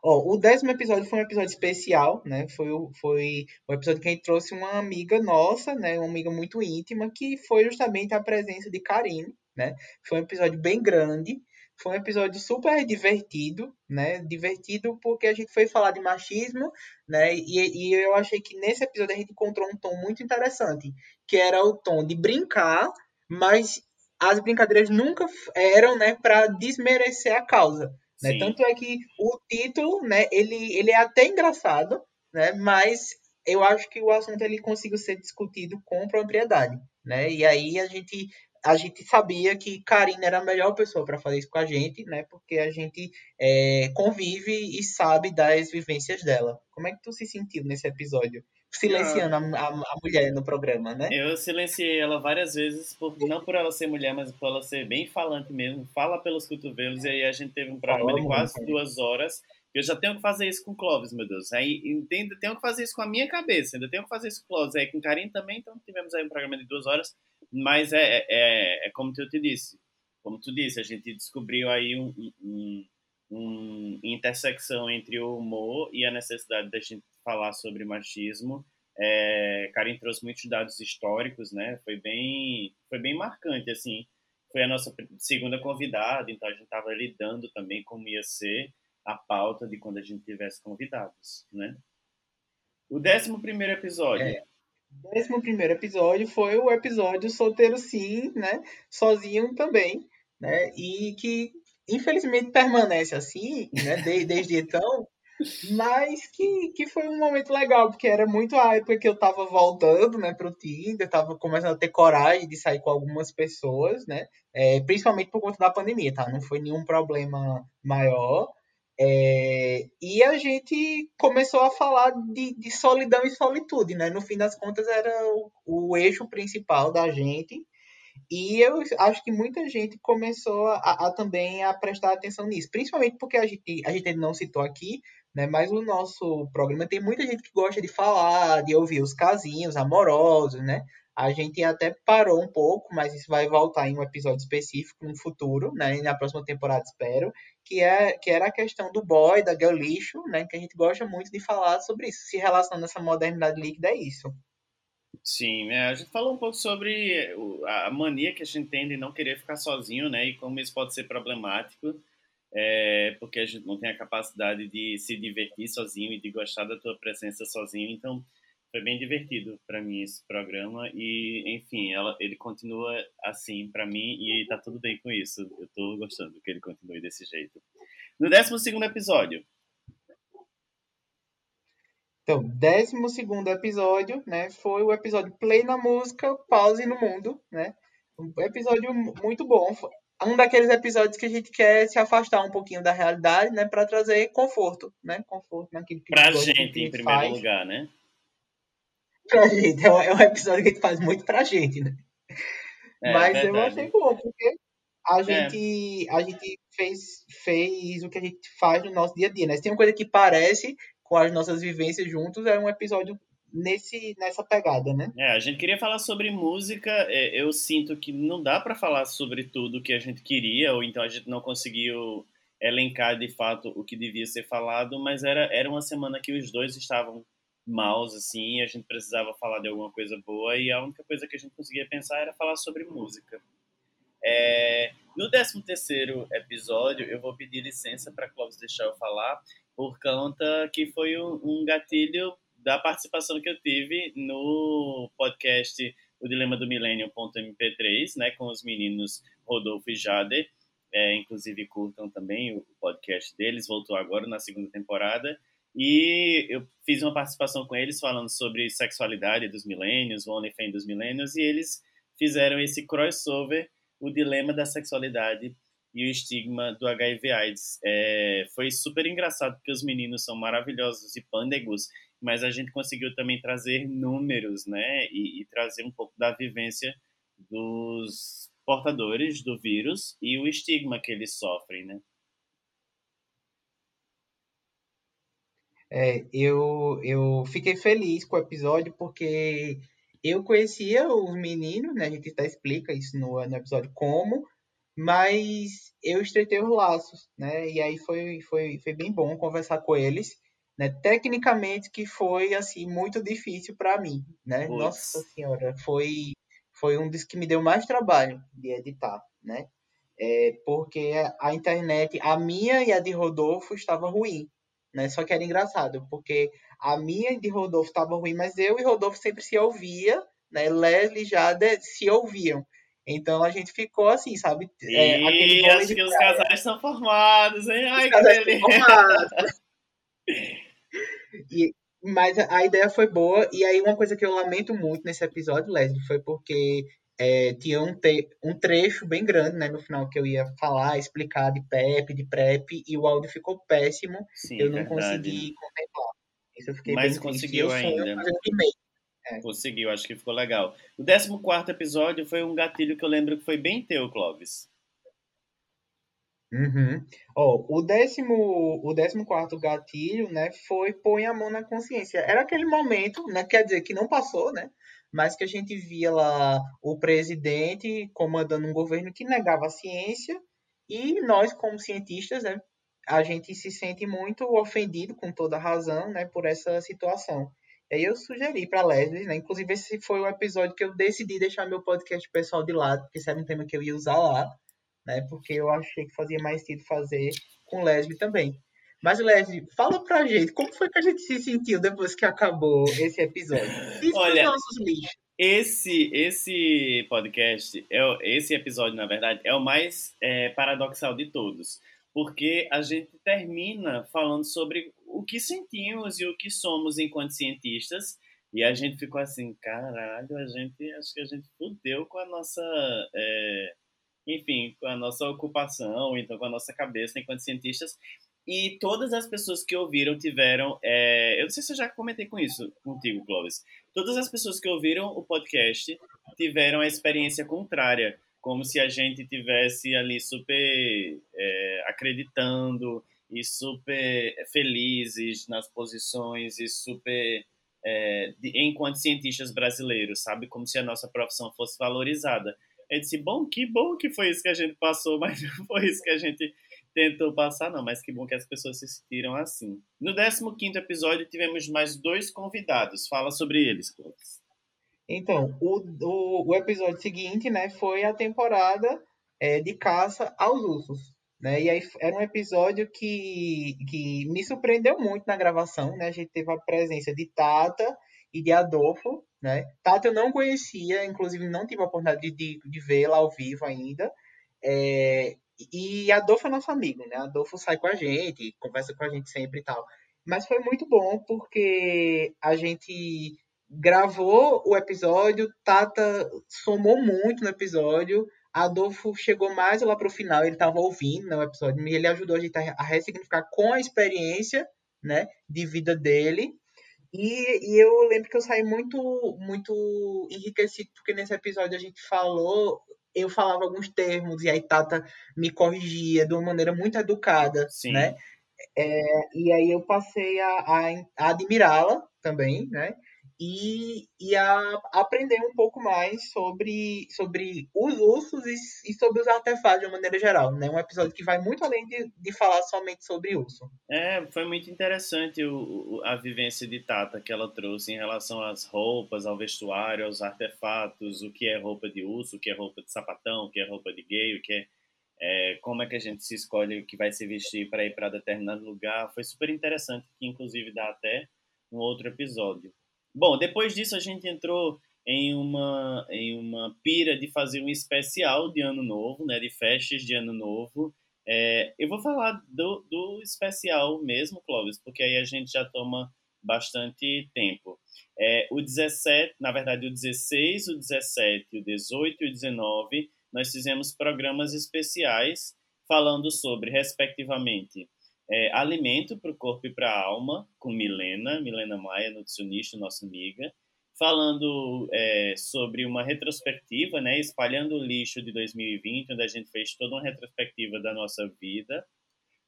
Speaker 1: Ó, o décimo episódio foi um episódio especial, né? Foi, o- foi episódio que a gente trouxe uma amiga nossa, né? Uma amiga muito íntima, que foi justamente a presença de Karine, né? Foi um episódio bem grande, foi um episódio super divertido, né? Divertido porque a gente foi falar de machismo, né? E, e eu achei que nesse episódio a gente encontrou um tom muito interessante, que era o tom de brincar, mas as brincadeiras nunca eram, né, para desmerecer a causa. Né? Tanto é que o título, né, ele, ele é até engraçado, né, mas eu acho que o assunto ele conseguiu ser discutido com propriedade. né? E aí a gente a gente sabia que Karina era a melhor pessoa para fazer isso com a gente, né? Porque a gente é, convive e sabe das vivências dela. Como é que tu se sentiu nesse episódio? Silenciando a, a, a, mulher no programa, né?
Speaker 2: Eu silenciei ela várias vezes, por, não por ela ser mulher, mas por ela ser bem falante mesmo, fala pelos cotovelos, e aí a gente teve um programa de quase duas horas. Eu já tenho que fazer isso com o Clóvis, meu Deus. Aí ainda tenho que fazer isso com a minha cabeça, ainda tenho que fazer isso com o Clóvis. Aí com o Karim também, então tivemos aí um programa de duas horas. Mas é, é, é, é como eu te disse. Como tu disse, a gente descobriu aí um, um, um intersecção entre o humor e a necessidade da gente falar sobre machismo. É, Karim trouxe muitos dados históricos, né? Foi bem, foi bem marcante, assim. Foi a nossa segunda convidada, então a gente estava lidando também como ia ser a pauta de quando a gente tivesse convidados, né? O décimo primeiro episódio.
Speaker 1: É. O décimo primeiro episódio foi o episódio solteiro sim, né? Sozinho também, né? E que infelizmente permanece assim, né? Desde, desde então, mas que, que foi um momento legal, porque era muito a época que eu tava voltando, né, pro Tinder, tava começando a ter coragem de sair com algumas pessoas, né? É, principalmente por conta da pandemia, tá? Não foi nenhum problema maior. É, e a gente começou a falar de, de, solidão e solitude, né? No fim das contas, era o, o, eixo principal da gente. E eu acho que muita gente começou a, a, também a prestar atenção nisso, principalmente porque a gente, a gente não citou aqui, né? Mas o nosso programa tem muita gente que gosta de falar, de ouvir os casinhos amorosos, né? A gente até parou um pouco, mas isso vai voltar em um episódio específico no futuro, né? Na próxima temporada, espero. Que, é, que era a questão do boy, da girl lixo, né? Que a gente gosta muito de falar sobre isso. Se relacionando essa modernidade líquida, é isso.
Speaker 2: Sim, é, a gente falou um pouco sobre a mania que a gente tem de não querer ficar sozinho, né? E como isso pode ser problemático, é, porque a gente não tem a capacidade de se divertir sozinho e de gostar da tua presença sozinho. Então, foi bem divertido para mim esse programa e enfim ela, ele continua assim para mim e tá tudo bem com isso eu tô gostando que ele continue desse jeito no 12 segundo episódio
Speaker 1: então 12 segundo episódio né foi o episódio play na música pause no mundo né um episódio muito bom um daqueles episódios que a gente quer se afastar um pouquinho da realidade né para trazer conforto né conforto naquilo que
Speaker 2: pra gente, gente em primeiro faz. lugar né
Speaker 1: pra gente. É um, é um episódio que a gente faz muito pra gente, né? É, Mas verdade. eu achei bom, porque a é. gente, é. a gente fez, fez o que a gente faz no nosso dia a dia, né? Se tem uma coisa que parece com as nossas vivências juntos, é um episódio nesse, nessa pegada, né?
Speaker 2: É, a gente queria falar sobre música. É, eu sinto que não dá para falar sobre tudo que a gente queria, ou então a gente não conseguiu elencar de fato o que devia ser falado, mas era, era uma semana que os dois estavam maus, assim, a gente precisava falar de alguma coisa boa, e a única coisa que a gente conseguia pensar era falar sobre música. É, no 13 terceiro episódio, eu vou pedir licença para Clóvis deixar eu falar, por conta que foi um, um gatilho da participação que eu tive no podcast O Dilema do Milênio.mp3, né, com os meninos Rodolfo e Jader, é, inclusive curtam também o podcast deles, voltou agora na segunda temporada, e eu fiz uma participação com eles falando sobre sexualidade dos milênios, o OnlyFans dos milênios, e eles fizeram esse crossover, o dilema da sexualidade e o estigma do HIV/AIDS. É, foi super engraçado porque os meninos são maravilhosos e pândegos, mas a gente conseguiu também trazer números, né, e, e trazer um pouco da vivência dos portadores do vírus e o estigma que eles sofrem, né?
Speaker 1: É, eu, eu fiquei feliz com o episódio porque eu conhecia os meninos, né? A gente até explica isso no, no episódio como, mas eu estreitei os laços, né? E aí foi, foi, foi bem bom conversar com eles, né? Tecnicamente que foi assim muito difícil para mim, né? Nossa senhora, foi foi um dos que me deu mais trabalho de editar, né? É, porque a internet, a minha e a de Rodolfo estava ruim, né? Só que era engraçado, porque a minha de Rodolfo estava ruim, mas eu e Rodolfo sempre se ouvia, né? Leslie já se ouviam. Então a gente ficou assim, sabe?
Speaker 2: É, e acho que os casais são formados, hein? Ai, que beleza!
Speaker 1: e, Mas a ideia foi boa, e aí uma coisa que eu lamento muito nesse episódio, Leslie, foi porque é, tinha um, te um trecho bem grande, né, no final que eu ia falar, explicar de PEP, de PrEP, e o áudio ficou péssimo.
Speaker 2: Sim,
Speaker 1: eu não
Speaker 2: verdade.
Speaker 1: consegui contemplar. Isso eu fiquei
Speaker 2: Mas
Speaker 1: bem
Speaker 2: conseguiu
Speaker 1: triste. Eu
Speaker 2: ainda.
Speaker 1: fazer um remake. É.
Speaker 2: Conseguiu, acho que ficou legal. O 14 episódio foi um gatilho que eu lembro que foi bem teu, Clóvis.
Speaker 1: Uhum. Ó, o décimo, o décimo quarto gatilho, né, foi põe a mão na consciência. Era aquele momento, né, quer dizer que não passou, né, mas que a gente via lá o presidente comandando um governo que negava a ciência e nós, como cientistas, né, a gente se sente muito ofendido, com toda razão, né, por essa situação. E aí eu sugeri para Leslie, né, inclusive esse foi o episódio que eu decidi deixar meu podcast pessoal de lado, porque esse era um tema que eu ia usar lá né? Porque eu achei que fazia mais sentido fazer com Leslie também. Mas, Leslie, fala pra gente, como foi que a gente se sentiu depois que acabou esse episódio? Isso
Speaker 2: Olha,
Speaker 1: nossos lixos.
Speaker 2: Esse, esse podcast, é, esse episódio, na verdade, é o mais é, paradoxal de todos. Porque a gente termina falando sobre o que sentimos e o que somos enquanto cientistas. E a gente ficou assim, caralho, a gente acho que a gente fudeu com a nossa. é, enfim, com a nossa ocupação, então com a nossa cabeça enquanto cientistas. E todas as pessoas que ouviram tiveram. é, eu não sei se eu já comentei com isso contigo, Clóvis. Todas as pessoas que ouviram o podcast tiveram a experiência contrária, como se a gente tivesse ali super é, acreditando e super felizes nas posições e super é, de- enquanto cientistas brasileiros, sabe, como se a nossa profissão fosse valorizada. Eu disse, bom, que bom que foi isso que a gente passou, mas não foi isso que a gente tentou passar, não, mas que bom que as pessoas se sentiram assim. No 15º episódio tivemos mais dois convidados. Fala sobre eles, Clóvis.
Speaker 1: Então, o, o, o episódio seguinte, né, foi a temporada é, de caça aos ursos. Né? E aí era um episódio que, que me surpreendeu muito na gravação. Né? A gente teve a presença de Tata e de Adolfo. Né? Tata eu não conhecia, inclusive não tive a oportunidade de, de vê-la ao vivo ainda. É, e Adolfo é nosso amigo, né? Adolfo sai com a gente, conversa com a gente sempre e tal. Mas foi muito bom porque a gente gravou o episódio, Tata somou muito no episódio, Adolfo chegou mais lá pro final, ele estava ouvindo né, o episódio, e ele ajudou a gente a ressignificar com a experiência, né, de vida dele. E, e eu lembro que eu saí muito, muito enriquecido, porque nesse episódio a gente falou, eu falava alguns termos, e aí Tata me corrigia de uma maneira muito educada,
Speaker 2: Sim.
Speaker 1: né? E aí eu passei a, a, a admirá-la também, né? E, e a aprender um pouco mais sobre, sobre os ursos e, e sobre os artefatos de uma maneira geral, né? Um episódio que vai muito além de, de falar somente sobre urso.
Speaker 2: É, foi muito interessante o, a vivência de Tata que ela trouxe em relação às roupas, ao vestuário, aos artefatos, o que é roupa de urso, o que é roupa de sapatão, o que é roupa de gay, o que é, é, como é que a gente se escolhe o que vai se vestir para ir para determinado lugar. Foi super interessante, que inclusive dá até um outro episódio. Bom, depois disso a gente entrou em uma, em uma pira de fazer um especial de Ano Novo, né, de festas de Ano Novo. É, eu vou falar do, do especial mesmo, Clóvis, porque aí a gente já toma bastante tempo. É, o 17, na verdade, o 16, o 17, o 18 e o 19, nós fizemos programas especiais falando sobre, respectivamente, é, alimento para o corpo e para a alma, com Milena, Milena Maia, nutricionista, nossa amiga, falando é, sobre uma retrospectiva, né, espalhando o lixo de 2020, onde a gente fez toda uma retrospectiva da nossa vida.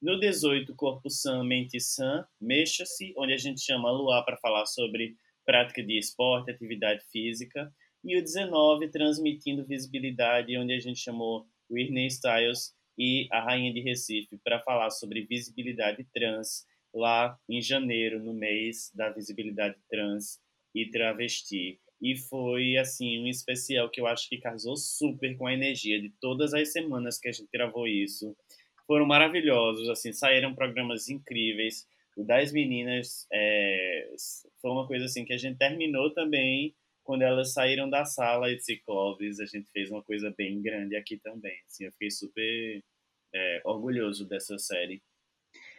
Speaker 2: No 18, Corpo Sã, Mente Sã, Mexa-se, onde a gente chama a para falar sobre prática de esporte, atividade física. E o 19, Transmitindo Visibilidade, onde a gente chamou Whitney Styles e a Rainha de Recife para falar sobre visibilidade trans lá em janeiro, no mês da visibilidade trans e travesti. E foi, assim, um especial que eu acho que casou super com a energia de todas as semanas que a gente gravou isso. Foram maravilhosos, assim, saíram programas incríveis. O das meninas é, foi uma coisa assim que a gente terminou também quando elas saíram da sala de Cicloves, a gente fez uma coisa bem grande aqui também. Assim, eu fiquei super é, orgulhoso dessa série.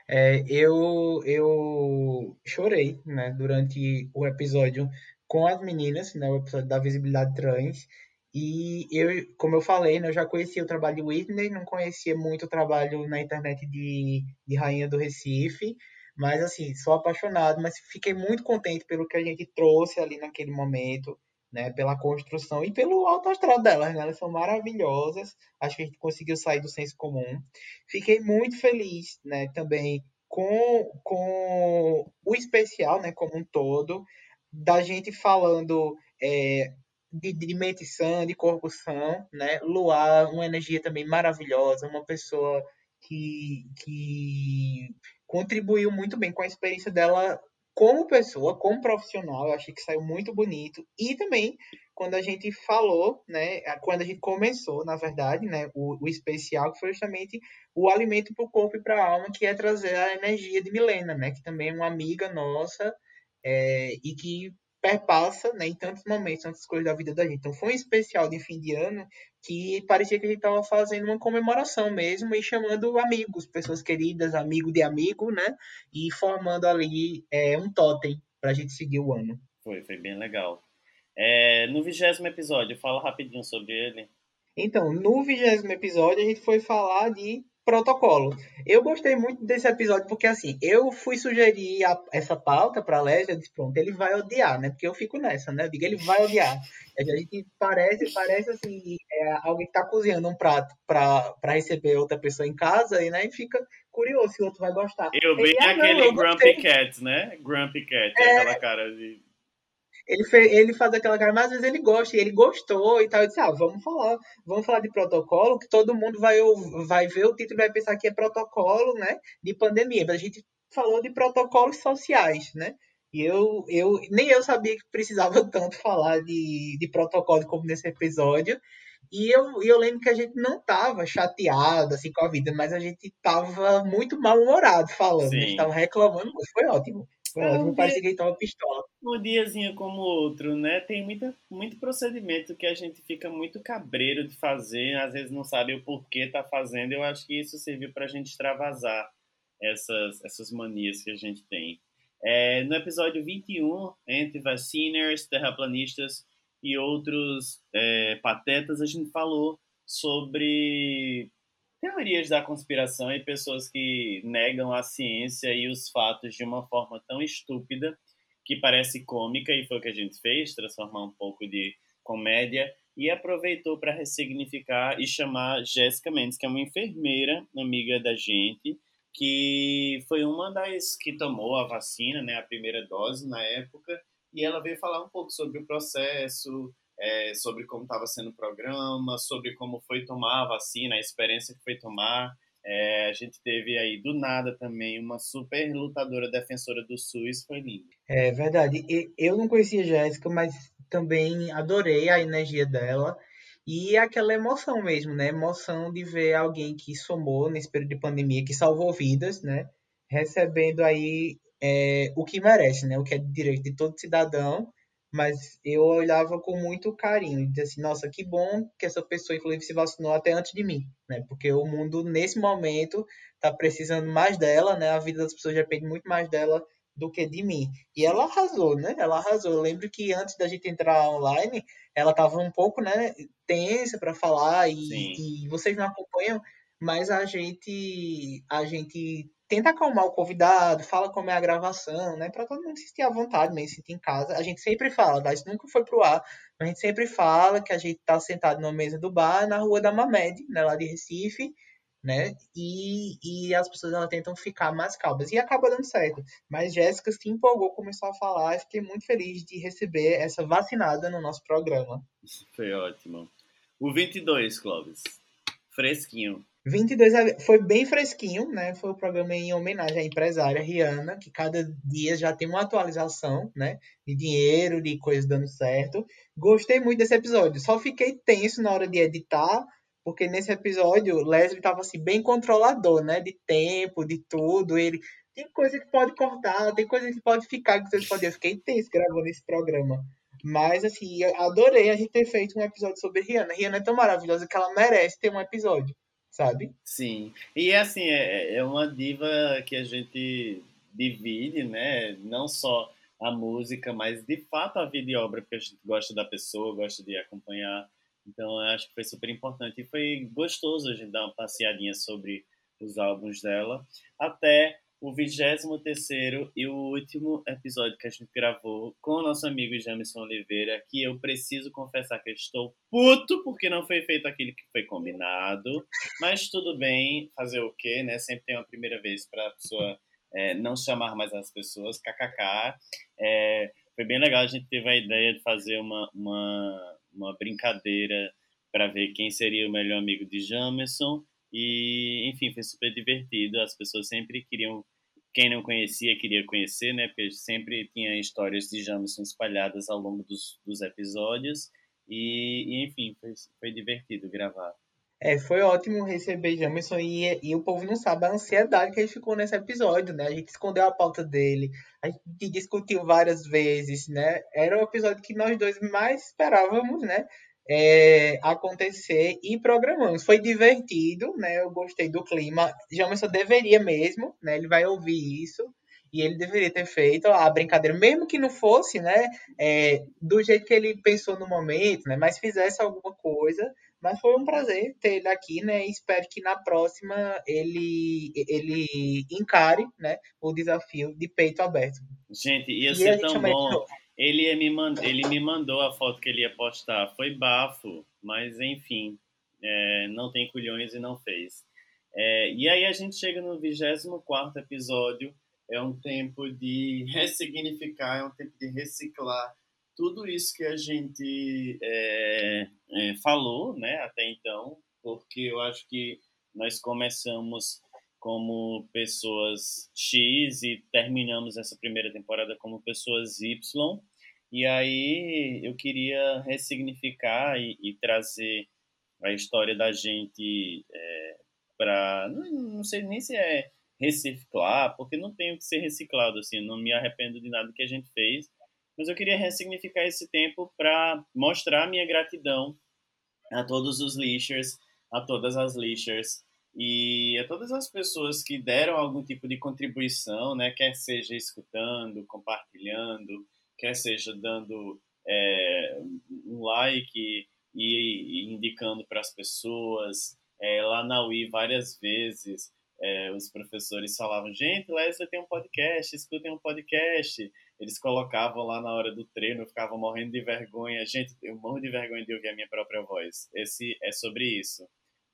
Speaker 1: É, eu, eu chorei, né, durante o episódio com as meninas, né, o episódio da visibilidade trans. E eu, como eu falei, né, eu já conhecia o trabalho de Whitney, não conhecia muito o trabalho na internet de, de Rainha do Recife, mas assim, sou apaixonado, mas fiquei muito contente pelo que a gente trouxe ali naquele momento né, pela construção e pelo alto astral delas, né? Elas são maravilhosas. Acho que a gente conseguiu sair do senso comum. Fiquei muito feliz, né, também com, com o especial, né, como um todo, da gente falando é, de, de mente sã, de corpo sã, né? Luar, uma energia também maravilhosa, uma pessoa que, que contribuiu muito bem com a experiência dela como pessoa, como profissional, eu achei que saiu muito bonito. E também, quando a gente falou, né, quando a gente começou, na verdade, né, o, o especial, que foi justamente o alimento para o corpo e para a alma, que é trazer a energia de Milena, né, que também é uma amiga nossa é, e que perpassa né, em tantos momentos, tantas coisas da vida da gente. Então, foi um especial de fim de ano que parecia que a gente estava fazendo uma comemoração mesmo e chamando amigos, pessoas queridas, amigo de amigo, né? E formando ali é, um totem para a gente seguir o ano.
Speaker 2: Foi, foi bem legal. É, no vigésimo episódio, fala rapidinho sobre ele.
Speaker 1: Então, no vigésimo episódio, a gente foi falar de protocolo. Eu gostei muito desse episódio porque, assim, eu fui sugerir a, essa pauta para a Légia, disse, pronto, ele vai odiar, né? Porque eu fico nessa, né? Eu digo, ele vai odiar. A gente parece, parece assim, é, alguém que está cozinhando um prato para receber outra pessoa em casa e, né, e fica curioso se o outro vai gostar.
Speaker 2: Eu vi ah, aquele Grumpy Cat, né? Grumpy Cat, é... aquela cara de
Speaker 1: ele, fez, ele faz aquela cara, mas às vezes ele gosta, e ele gostou e tal. Eu disse, ah, vamos falar, vamos falar de protocolo, que todo mundo vai, vai ver o título e vai pensar que é protocolo, né, de pandemia. Mas a gente falou de protocolos sociais, né? E eu, eu nem eu sabia que precisava tanto falar de, de protocolo como nesse episódio. E eu, eu lembro que a gente não tava chateado assim com a vida, mas a gente tava muito mal-humorado falando. Sim. A gente tava reclamando, mas foi ótimo. É, um parecia que ele tava pistola.
Speaker 2: Um diazinho como outro, né? Tem muita, muito procedimento que a gente fica muito cabreiro de fazer, às vezes não sabe o porquê tá fazendo. Eu acho que isso serviu pra gente extravasar essas, essas manias que a gente tem. É, no episódio 21, entre vaciners, terraplanistas e outros é, patetas, a gente falou sobre teorias da conspiração e pessoas que negam a ciência e os fatos de uma forma tão estúpida que parece cômica, e foi o que a gente fez transformar um pouco de comédia e aproveitou para ressignificar e chamar Jéssica Mendes, que é uma enfermeira, amiga da gente, que foi uma das que tomou a vacina, né, a primeira dose na época, e ela veio falar um pouco sobre o processo, é, sobre como estava sendo o programa, sobre como foi tomar a vacina, a experiência que foi tomar. É, a gente teve aí do nada também uma super lutadora defensora do SUS, foi lindo.
Speaker 1: É verdade. Eu não conhecia a Jéssica, mas também adorei a energia dela e aquela emoção mesmo, né? Emoção de ver alguém que somou nesse período de pandemia, que salvou vidas, né? Recebendo aí é, o que merece, né? O que é direito de todo cidadão mas eu olhava com muito carinho e dizia assim, nossa, que bom que essa pessoa, inclusive, se vacinou até antes de mim, né? Porque o mundo, nesse momento, está precisando mais dela, né? A vida das pessoas depende muito mais dela do que de mim. E ela arrasou, né? Ela arrasou. Eu lembro que antes da gente entrar online, ela estava um pouco, né, tensa para falar e, e vocês não acompanham, mas a gente a gente tenta acalmar o convidado, fala como é a gravação, né? Para todo mundo se sentir à vontade mesmo, se sentir em casa. A gente sempre fala? Isso nunca foi pro ar. A gente sempre fala que a gente tá sentado numa mesa do bar na rua da Mamed, né? Lá de Recife, né? E, e as pessoas elas tentam ficar mais calmas. E acaba dando certo. Mas Jéssica se empolgou, começou a falar. E fiquei muito feliz de receber essa vacinada no nosso programa.
Speaker 2: Foi ótimo. O 22, Clóvis. Fresquinho.
Speaker 1: 22 foi bem fresquinho, né? Foi o programa em homenagem à empresária Rihanna, que cada dia já tem uma atualização, né? De dinheiro, de coisas dando certo. Gostei muito desse episódio. Só fiquei tenso na hora de editar, porque nesse episódio Leslie estava assim bem controlador, né? De tempo, de tudo. Ele tem coisa que pode cortar, tem coisa que pode ficar que vocês podem. Eu fiquei tenso gravando esse programa. Mas, assim, adorei a gente ter feito um episódio sobre Rihanna. Rihanna é tão maravilhosa que ela merece ter um episódio sabe?
Speaker 2: Sim. E assim, é, é uma diva que a gente divide, né? Não só a música, mas de fato a vida e obra, porque a gente gosta da pessoa, gosta de acompanhar. Então, acho que foi super importante. E foi gostoso a gente dar uma passeadinha sobre os álbuns dela. Até o 23 e o último episódio que a gente gravou com o nosso amigo Jamison Oliveira, que eu preciso confessar que eu estou puto porque não foi feito aquilo que foi combinado. Mas tudo bem, fazer o quê, né? Sempre tem uma primeira vez para a pessoa é, não chamar mais as pessoas, kkk. É, foi bem legal, a gente teve a ideia de fazer uma, uma, uma brincadeira para ver quem seria o melhor amigo de Jamerson. E, enfim, foi super divertido. As pessoas sempre queriam, quem não conhecia, queria conhecer, né? Porque sempre tinha histórias de Jamerson espalhadas ao longo dos, dos episódios. E, e enfim, foi, foi divertido gravar.
Speaker 1: É, foi ótimo receber Jamerson e, e o povo não sabe a ansiedade que ele ficou nesse episódio, né? A gente escondeu a pauta dele, a gente discutiu várias vezes, né? Era o episódio que nós dois mais esperávamos, né? É, acontecer e programamos. Foi divertido, né? Eu gostei do clima. Jamerson deveria mesmo, né? Ele vai ouvir isso e ele deveria ter feito a brincadeira, mesmo que não fosse, né? É, do jeito que ele pensou no momento, né? Mas fizesse alguma coisa mas foi um prazer ter ele aqui, né? Espero que na próxima ele, ele encare né, o desafio de peito aberto.
Speaker 2: Gente, ia e ser tão bom. Ele me, mand... ele me mandou a foto que ele ia postar. Foi bafo, mas enfim, é, não tem culhões e não fez. É, e aí a gente chega no 24 episódio. É um tempo de ressignificar, é um tempo de reciclar tudo isso que a gente é, é, falou né, até então, porque eu acho que nós começamos como pessoas X e terminamos essa primeira temporada como pessoas Y. E aí eu queria ressignificar e, e trazer a história da gente é, para. Não, não, sei nem se é reciclar, porque não tem o que ser reciclado, assim, não me arrependo de nada que a gente fez mas eu queria ressignificar esse tempo para mostrar minha gratidão a todos os lixers, a todas as lixers e a todas as pessoas que deram algum tipo de contribuição, né? Quer seja escutando, compartilhando, quer seja dando é, um like e, indicando para as pessoas. É, lá na UI várias vezes é, os professores falavam, gente, Leslie tem um podcast, escutem um podcast. Eles colocavam lá na hora do treino, eu ficava morrendo de vergonha. Gente, eu morro de vergonha de ouvir a minha própria voz. Esse é sobre isso.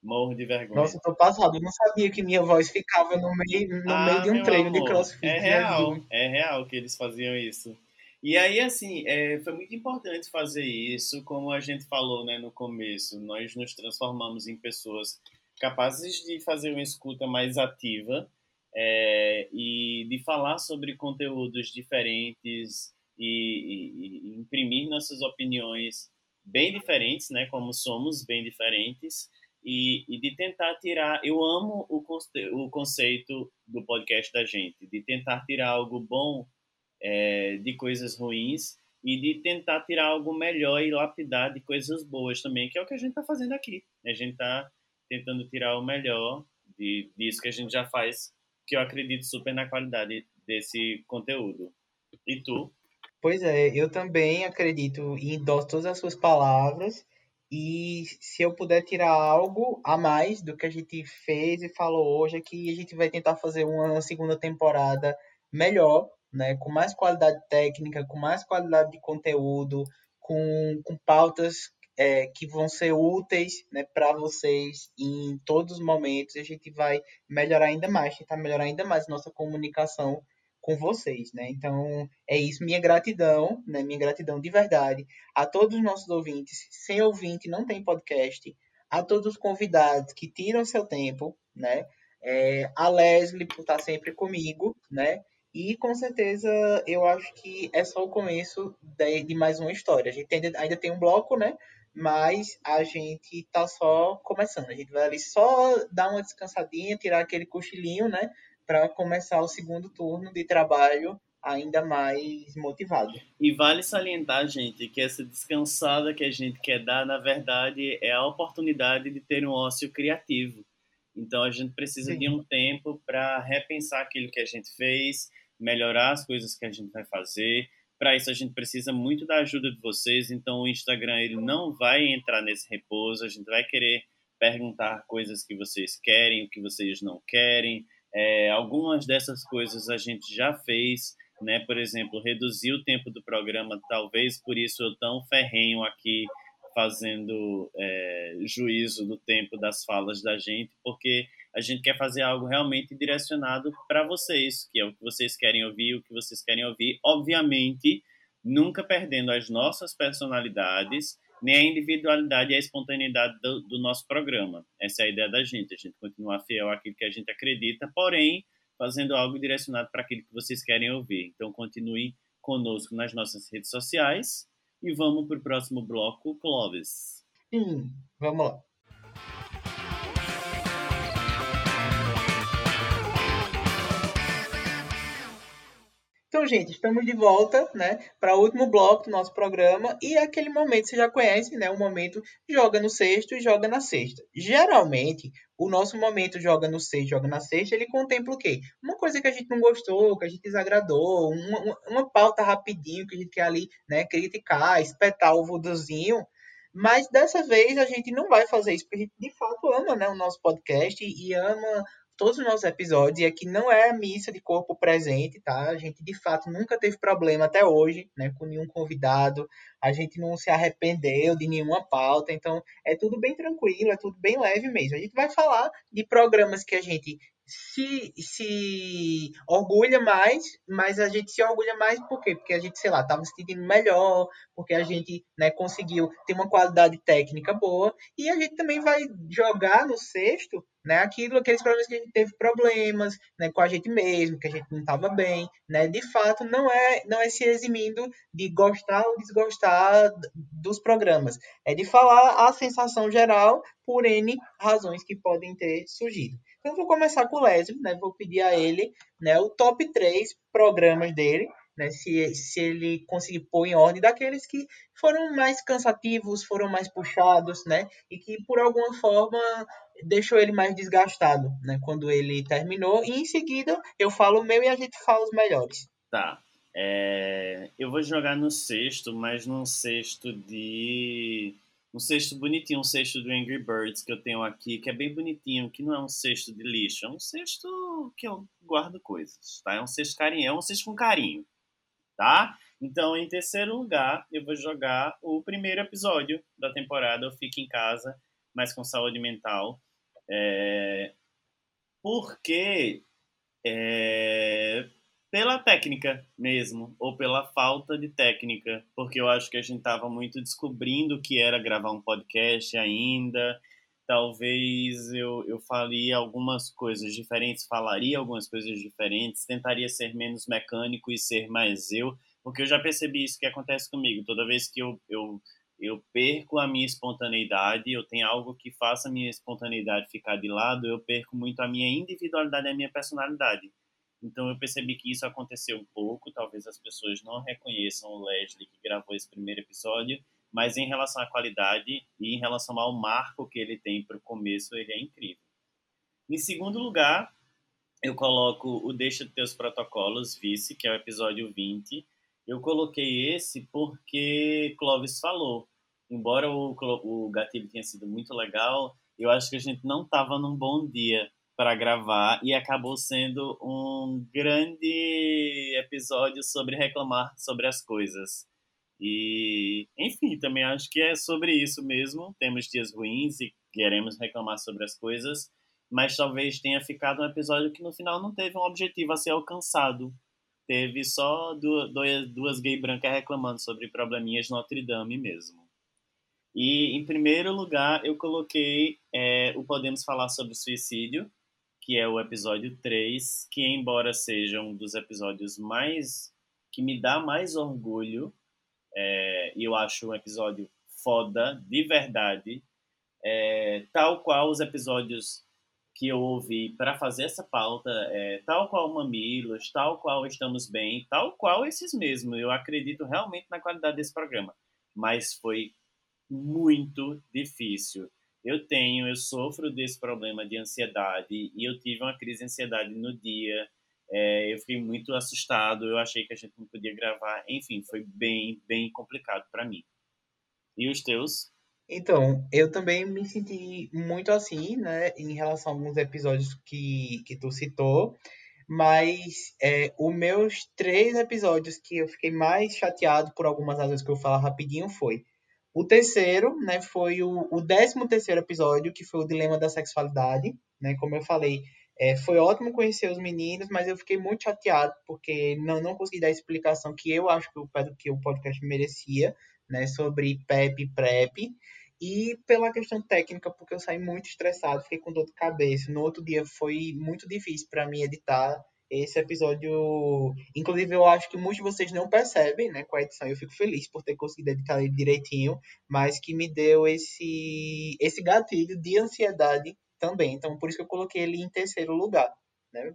Speaker 2: Morro de vergonha.
Speaker 1: Nossa, eu tô passado. Eu não sabia que minha voz ficava no meio, no ah, meio de um treino amor, de crossfit.
Speaker 2: É real, é real que eles faziam isso. E aí, assim, é, foi muito importante fazer isso, como a gente falou né, no começo. Nós nos transformamos em pessoas capazes de fazer uma escuta mais ativa é, e de falar sobre conteúdos diferentes e, e, e, imprimir nossas opiniões bem diferentes, né, como somos bem diferentes, e, e de tentar tirar. Eu amo o, conce, o conceito do podcast da gente, de tentar tirar algo bom é, de coisas ruins e de tentar tirar algo melhor e lapidar de coisas boas também, que é o que a gente está fazendo aqui. A gente está tentando tirar o melhor de, disso que a gente já faz que eu acredito super na qualidade desse conteúdo. E tu?
Speaker 1: Pois é, eu também acredito e endosso todas as suas palavras. E se eu puder tirar algo a mais do que a gente fez e falou hoje, é que a gente vai tentar fazer uma segunda temporada melhor, né? com mais qualidade técnica, com mais qualidade de conteúdo, com, com pautas é, que vão ser úteis né, para vocês em todos os momentos. A gente vai melhorar ainda mais, tentar melhorar ainda mais nossa comunicação com vocês, né? Então, é isso, minha gratidão, né? Minha gratidão de verdade a todos os nossos ouvintes. Sem ouvinte não tem podcast. A todos os convidados que tiram seu tempo, né? É, a Leslie por estar sempre comigo, né? E com certeza eu acho que é só o começo de, de mais uma história. A gente ainda, ainda tem um bloco, né? mas a gente tá só começando. A gente vai ali só dar uma descansadinha, tirar aquele cochilinho, né, para começar o segundo turno de trabalho ainda mais motivado.
Speaker 2: E vale salientar, gente, que essa descansada que a gente quer dar, na verdade, é a oportunidade de ter um ócio criativo. Então a gente precisa Sim. de um tempo para repensar aquilo que a gente fez, melhorar as coisas que a gente vai fazer. Para isso a gente precisa muito da ajuda de vocês. Então o Instagram ele não vai entrar nesse repouso. A gente vai querer perguntar coisas que vocês querem, o que vocês não querem. É, algumas dessas coisas a gente já fez, né? Por exemplo, reduzir o tempo do programa. Talvez por isso eu tão ferrenho aqui fazendo é, juízo do tempo das falas da gente, porque a gente quer fazer algo realmente direcionado para vocês, que é o que vocês querem ouvir, o que vocês querem ouvir. Obviamente, nunca perdendo as nossas personalidades, nem a individualidade e a espontaneidade do, do, nosso programa. Essa é a ideia da gente, a gente continuar fiel àquilo que a gente acredita, porém, fazendo algo direcionado para aquilo que vocês querem ouvir. Então, continue conosco nas nossas redes sociais e vamos para o próximo bloco, Clóvis.
Speaker 1: Sim, vamos lá. Então, gente, estamos de volta, né, para o último bloco do nosso programa e é aquele momento você já conhece, né, o momento joga no sexto e joga na sexta. Geralmente, o nosso momento joga no sexto, joga na sexta, ele contempla o quê? Uma coisa que a gente não gostou, que a gente desagradou, uma, uma, pauta rapidinho que a gente quer ali, né, criticar, espetar o voodoozinho, mas dessa vez a gente não vai fazer isso, porque a gente de fato ama, né, o nosso podcast e ama todos os nossos episódios, e aqui não é missa de corpo presente, tá? A gente de fato nunca teve problema até hoje, né, com nenhum convidado, a gente não se arrependeu de nenhuma pauta, então é tudo bem tranquilo, é tudo bem leve mesmo. A gente vai falar de programas que a gente se, se orgulha mais, mas a gente se orgulha mais por quê? Porque a gente, sei lá, estava se sentindo melhor, porque a gente né, conseguiu ter uma qualidade técnica boa, e a gente também vai jogar no sexto né, aquilo, aqueles problemas que a gente teve problemas né, com a gente mesmo, que a gente não estava bem, né, de fato não é, não é se eximindo de gostar ou desgostar dos programas, é de falar a sensação geral por N razões que podem ter surgido. Então, vou começar com o Leslie, né? Vou pedir a ele né, o top 3 programas dele, né? Se, se ele conseguir pôr em ordem daqueles que foram mais cansativos, foram mais puxados, né? E que, por alguma forma, deixou ele mais desgastado, né? Quando ele terminou. E, em seguida, eu falo o meu e a gente fala os melhores.
Speaker 2: Tá. É... Eu vou jogar no sexto, mas num sexto de um cesto bonitinho, um cesto do Angry Birds que eu tenho aqui, que é bem bonitinho, que não é um cesto de lixo, é um cesto que eu guardo coisas, tá? É um cesto carinho, é um cesto com carinho, tá? Então, em terceiro lugar, eu vou jogar o primeiro episódio da temporada, Eu Fico em Casa, mas com saúde mental, é... porque é pela técnica mesmo, ou pela falta de técnica, porque eu acho que a gente estava muito descobrindo o que era gravar um podcast ainda. Talvez eu, eu faria algumas coisas diferentes, falaria algumas coisas diferentes, tentaria ser menos mecânico e ser mais eu, porque eu já percebi isso que acontece comigo. Toda vez que eu, eu, eu perco a minha espontaneidade, eu tenho algo que faça a minha espontaneidade ficar de lado, eu perco muito a minha individualidade e a minha personalidade. Então eu percebi que isso aconteceu um pouco, talvez as pessoas não reconheçam o Leslie que gravou esse primeiro episódio, mas em relação à qualidade e em relação ao marco que ele tem para o começo, ele é incrível. Em segundo lugar, eu coloco o Deixa de Teus Protocolos, Vice, que é o episódio 20. Eu coloquei esse porque Clovis falou. Embora o, o gatilho tenha sido muito legal, eu acho que a gente não estava num bom dia para gravar e acabou sendo um grande episódio sobre reclamar sobre as coisas. E, enfim, também acho que é sobre isso mesmo. Temos dias ruins e queremos reclamar sobre as coisas, mas talvez tenha ficado um episódio que no final não teve um objetivo a ser alcançado. Teve só duas, duas gay brancas reclamando sobre probleminhas Notre Dame mesmo. E, em primeiro lugar, eu coloquei é, o Podemos Falar sobre Suicídio, que é o episódio 3, que embora seja um dos episódios mais que me dá mais orgulho, é, eu acho um episódio foda, de verdade, é, tal qual os episódios que eu ouvi para fazer essa pauta, é, tal qual Mamilos, tal qual Estamos Bem, tal qual esses mesmos. Eu acredito realmente na qualidade desse programa, mas foi muito difícil eu tenho, eu sofro desse problema de ansiedade e eu tive uma crise de ansiedade no dia. É, eu fiquei muito assustado, eu achei que a gente não podia gravar. Enfim, foi bem, bem complicado para mim. E os teus?
Speaker 1: Então, eu também me senti muito assim, né, em relação a alguns episódios que, que tu citou, mas é, os meus três episódios que eu fiquei mais chateado por algumas razões que eu vou falar rapidinho foi o terceiro, né, foi o, o décimo terceiro episódio, que foi o Dilema da Sexualidade, né, como eu falei, é, foi ótimo conhecer os meninos, mas eu fiquei muito chateado, porque não, não consegui dar a explicação que eu acho que o, que o podcast merecia, né, sobre PEP e PrEP, e pela questão técnica, porque eu saí muito estressado, fiquei com dor de cabeça. No outro dia foi muito difícil para mim editar esse episódio. Inclusive, eu acho que muitos de vocês não percebem, né, com a edição. Eu fico feliz por ter conseguido editar ele direitinho, mas que me deu esse, esse gatilho de ansiedade também. Então, por isso que eu coloquei ele em terceiro lugar, né?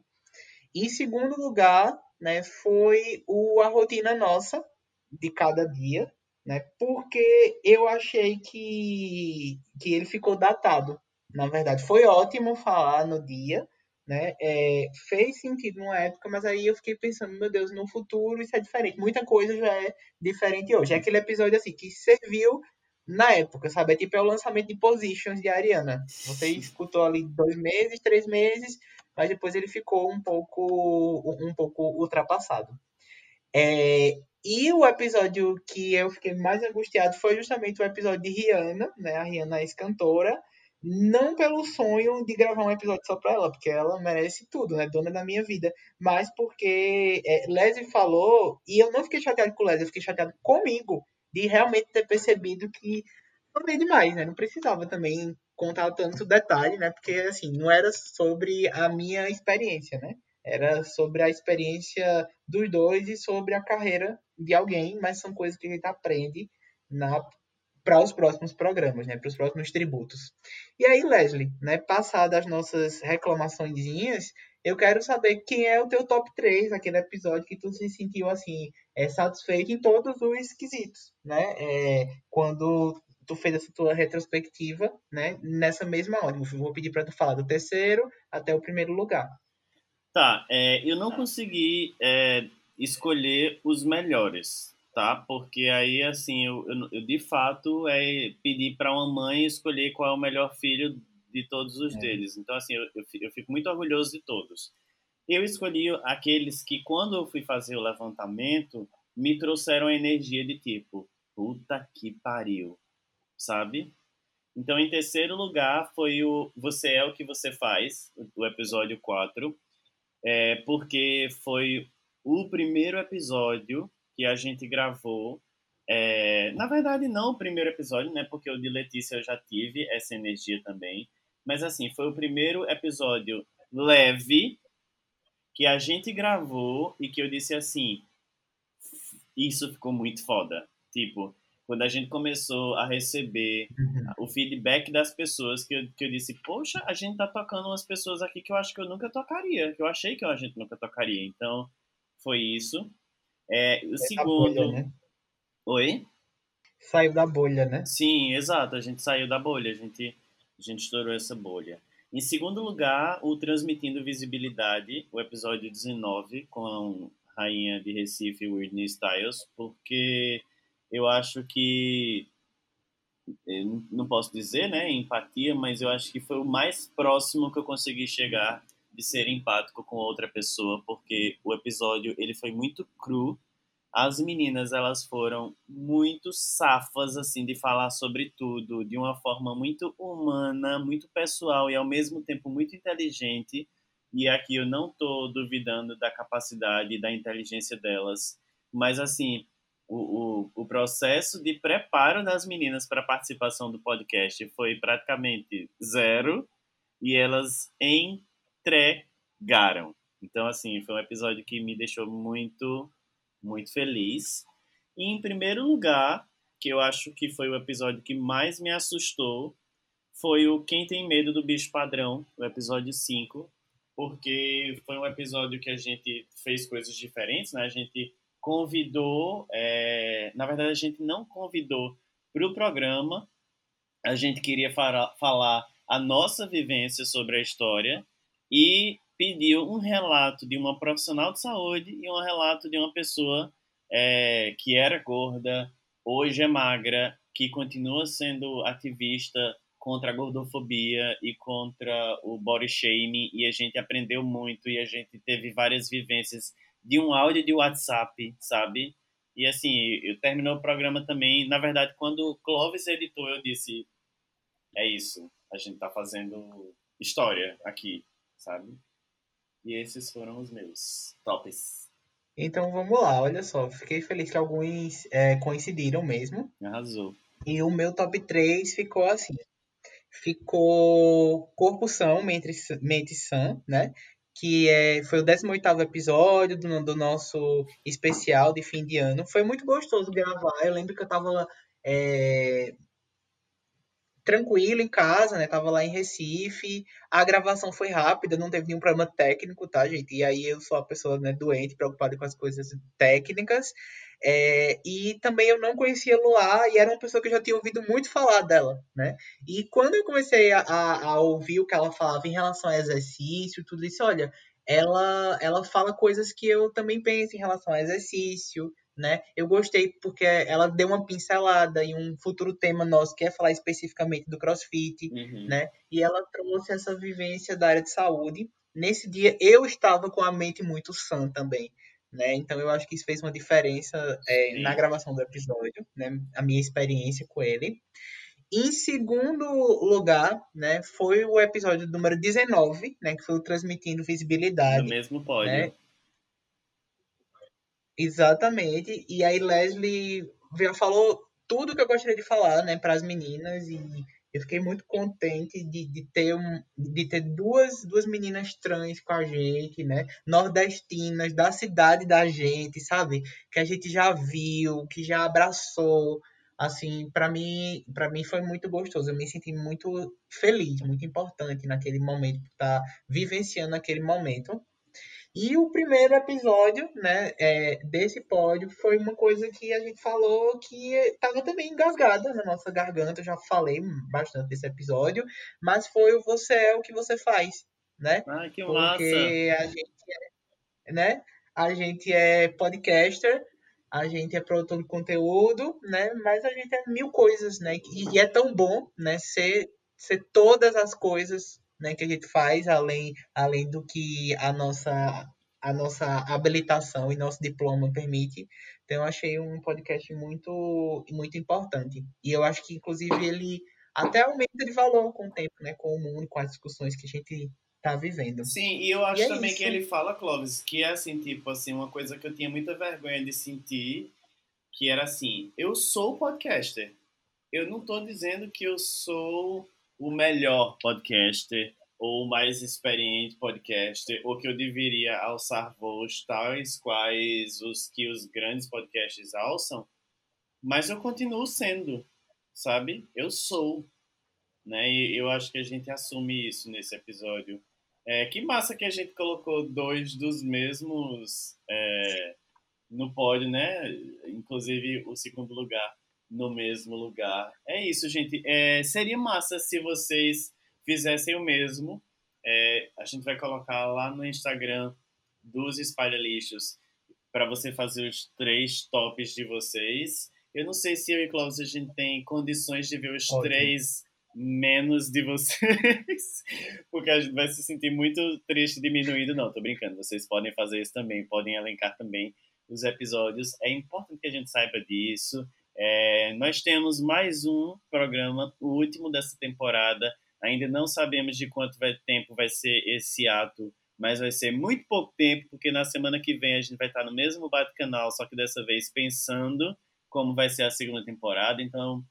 Speaker 1: Em segundo lugar, né, foi o A Rotina Nossa, de cada dia, né? Porque eu achei que, que ele ficou datado. Na verdade, foi ótimo falar no dia, né? É, fez sentido numa época, mas aí eu fiquei pensando, meu Deus, no futuro isso é diferente. Muita coisa já é diferente hoje. É aquele episódio assim que serviu na época, sabe? É tipo é o lançamento de Positions de Ariana. Você escutou ali dois meses, três meses, mas depois ele ficou um pouco um pouco ultrapassado. É, e o episódio que eu fiquei mais angustiado foi justamente o episódio de Rihanna, né? A Rihanna é ex-cantora. Não pelo sonho de gravar um episódio só pra ela, porque ela merece tudo, né? Dona da minha vida. Mas porque é, Leslie falou, e eu não fiquei chateado com Leslie, eu fiquei chateado comigo, de realmente ter percebido que falei demais, né? Não precisava também contar tanto detalhe, né? Porque, assim, não era sobre a minha experiência, né? Era sobre a experiência dos dois e sobre a carreira de alguém, mas são coisas que a gente aprende na para os próximos programas, né, para os próximos tributos. E aí, Leslie, né, passadas as nossas reclamaçõezinhas, eu quero saber quem é o teu top 3, aquele episódio que tu se sentiu assim, é, satisfeito em todos os quesitos, né? É, quando tu fez essa tua retrospectiva, né, nessa mesma ordem. Vou pedir para tu falar do terceiro até o primeiro lugar.
Speaker 2: Tá, é, eu não consegui é, escolher os melhores, tá? Porque aí, assim, eu, eu, eu de fato é pedir para uma mãe escolher qual é o melhor filho de todos os é. deles. Então, assim, eu, eu, fico muito orgulhoso de todos. Eu escolhi aqueles que, quando eu fui fazer o levantamento, me trouxeram a energia de tipo, puta que pariu, sabe? Então, em terceiro lugar, foi o Você é o que você faz, o episódio 4 é, porque foi o primeiro episódio que a gente gravou. É, na verdade, não o primeiro episódio, né? Porque o de Letícia eu já tive essa energia também. Mas assim, foi o primeiro episódio leve que a gente gravou e que eu disse assim: isso ficou muito foda. Tipo, quando a gente começou a receber uhum. o feedback das pessoas, que eu, que eu disse, poxa, a gente tá tocando umas pessoas aqui que eu acho que eu nunca tocaria, que eu achei que a gente nunca tocaria. Então, foi isso. É, o segundo... Bolha, né? Oi?
Speaker 1: Saiu da bolha, né?
Speaker 2: Sim, exato. A gente saiu da bolha, a gente, a gente estourou essa bolha. Em segundo lugar, o Transmitindo Visibilidade, o episódio 19, com a rainha de Recife, Whitney Styles, porque eu acho que eu não posso dizer, né, empatia, mas eu acho que foi o mais próximo que eu consegui chegar de ser empático com outra pessoa, porque o episódio ele foi muito cru. As meninas elas foram muito safas assim de falar sobre tudo, de uma forma muito humana, muito pessoal e ao mesmo tempo muito inteligente. E aqui eu não estou duvidando da capacidade e da inteligência delas, mas assim, o, o, o processo de preparo das meninas para a participação do podcast foi praticamente zero e elas entregaram. Então, assim, foi um episódio que me deixou muito, muito feliz. E, em primeiro lugar, que eu acho que foi o episódio que mais me assustou, foi o Quem Tem Medo do Bicho Padrão, o episódio 5, porque foi um episódio que a gente fez coisas diferentes, né? A gente convidou, é, na verdade a gente não convidou para o programa, a gente queria falar a nossa vivência sobre a história e pediu um relato de uma profissional de saúde e um relato de uma pessoa é, que era gorda, hoje é magra, que continua sendo ativista contra a gordofobia e contra o body shaming e a gente aprendeu muito e a gente teve várias vivências de um áudio de WhatsApp, sabe? E assim, eu terminou o programa também, na verdade, quando o Clovis editou, eu disse, é isso, a gente tá fazendo história aqui, sabe? E esses foram os meus tops.
Speaker 1: Então vamos lá, olha só, fiquei feliz que alguns é, coincidiram mesmo.
Speaker 2: Arrasou.
Speaker 1: E o meu top 3 ficou assim ficou Corpo São, Mente, Mente Sã, né? Que é, foi o 18º episódio do, do, nosso especial de fim de ano. Foi muito gostoso gravar. Eu lembro que eu tava é, tranquilo em casa, né? Tava lá em Recife. A gravação foi rápida, não teve nenhum problema técnico, tá, gente? E aí eu sou a pessoa né, doente, preocupada com as coisas técnicas. É, e também eu não conhecia Luar e era uma pessoa que eu já tinha ouvido muito falar dela, né? E quando eu comecei a, a, ouvir o que ela falava em relação ao exercício, tudo isso, olha, ela, ela fala coisas que eu também penso em relação ao exercício, né? Eu gostei porque ela deu uma pincelada em um futuro tema nosso que é falar especificamente do CrossFit, uhum. né? E ela trouxe essa vivência da área de saúde. Nesse dia eu estava com a mente muito sã também, né? Então eu acho que isso fez uma diferença é, na gravação do episódio, né? A minha experiência com ele. Em segundo lugar, né, foi o episódio número 19, né, que foi o Transmitindo Visibilidade.
Speaker 2: No mesmo pódio. Né?
Speaker 1: Exatamente. E aí Leslie já falou tudo que eu gostaria de falar, né, para as meninas e eu fiquei muito contente de, de, ter, um, de ter duas, duas meninas trans com a gente, né? Nordestinas, da cidade da gente, sabe? Que a gente já viu, que já abraçou. Assim, para mim, para mim foi muito gostoso. Eu me senti muito feliz, muito importante naquele momento, estar tá vivenciando aquele momento. E o primeiro episódio, né, é, desse pódio foi uma coisa que a gente falou que estava também engasgada na nossa garganta. Eu já falei bastante desse episódio, mas foi o Você é o que você faz, né?
Speaker 2: Ah, que
Speaker 1: Porque
Speaker 2: massa!
Speaker 1: a gente é, né? A gente é podcaster, a gente é produtor de conteúdo, né? Mas a gente é mil coisas, né? E, e é tão bom, né? Ser, ser todas as coisas né, que a gente faz além, além do que a nossa a nossa habilitação e nosso diploma permite. Então eu achei um podcast muito muito importante. E eu acho que inclusive ele até aumenta de valor com o tempo, né, com o mundo, com as discussões que a gente tá vivendo.
Speaker 2: Sim, e eu acho e é também isso. que ele fala, Clóvis, que é assim, tipo assim, uma coisa que eu tinha muita vergonha de sentir, que era assim, eu sou podcaster. Eu não tô dizendo que eu sou o melhor podcaster ou o mais experiente podcaster, ou que eu deveria alçar voos tais quais os que os grandes podcasts alçam, mas eu continuo sendo, sabe? Eu sou, né? E eu acho que a gente assume isso nesse episódio. É, que massa que a gente colocou dois dos mesmos é, no pódio, né? Inclusive o segundo lugar no mesmo lugar. É isso, gente. É, seria massa se vocês fizessem o mesmo. É, a gente vai colocar lá no Instagram dos espalha-lixos para você fazer os três tops de vocês. Eu não sei se eu e Cláudio a gente tem condições de ver os Ótimo. três menos de vocês, porque a gente vai se sentir muito triste diminuído. Não, tô brincando. Vocês podem fazer isso também, podem elencar também os episódios. É importante que a gente saiba disso. É, nós temos mais um programa, o último dessa temporada. Ainda não sabemos de quanto vai, tempo vai ser esse ato, mas vai ser muito pouco tempo, porque na semana que vem a gente vai estar no mesmo bate-canal, só que dessa vez pensando como vai ser a segunda temporada. Então,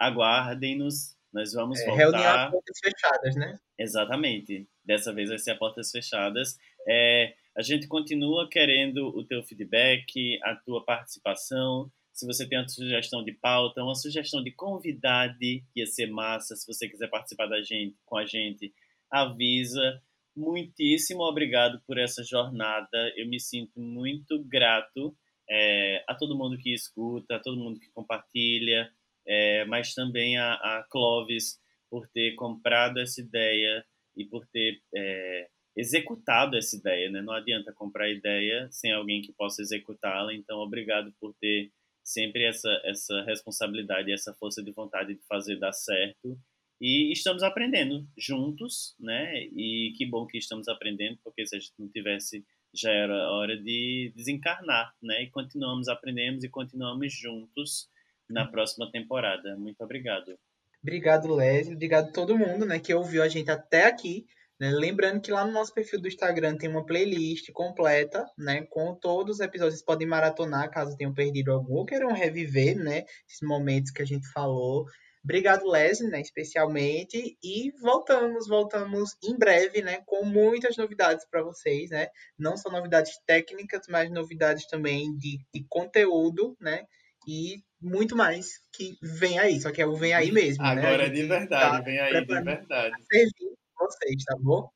Speaker 2: aguardem-nos. Nós vamos é, voltar. Reunião
Speaker 1: a portas fechadas, né?
Speaker 2: Exatamente. Dessa vez vai ser a portas fechadas. É, a gente continua querendo o teu feedback, a tua participação se você tem uma sugestão de pauta, uma sugestão de convidado, ia ser massa. Se você quiser participar da gente, com a gente, avisa. Muitíssimo obrigado por essa jornada. Eu me sinto muito grato é, a todo mundo que escuta, a todo mundo que compartilha. é, mas também a, a Clovis por ter comprado essa ideia e por ter é, executado essa ideia, né? Não adianta comprar ideia sem alguém que possa executá-la. Então, obrigado por ter sempre essa essa responsabilidade, essa força de vontade de fazer dar certo. E estamos aprendendo juntos, né? E que bom que estamos aprendendo, porque se a gente não tivesse já era hora de desencarnar, né? E continuamos aprendendo e continuamos juntos na próxima temporada. Muito obrigado.
Speaker 1: Obrigado, Leslie. Obrigado a todo mundo, né, que ouviu a gente até aqui. Né? Lembrando que lá no nosso perfil do Instagram tem uma playlist completa, né, com todos os episódios. Vocês podem maratonar caso tenham perdido algum ou queiram reviver, né, esses momentos que a gente falou. Obrigado, Leslie, né, especialmente. E voltamos, voltamos em breve, né, com muitas novidades para vocês, né? Não só novidades técnicas, mas novidades também de, de conteúdo, né? E muito mais que vem aí, só que é o vem aí mesmo.
Speaker 2: Né? Agora né? é de verdade, tá vem aí de verdade.
Speaker 1: Servir vocês, tá bom?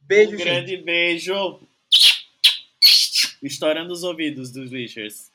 Speaker 1: Beijo,
Speaker 2: um grande beijo. Estourando os ouvidos dos Wishers.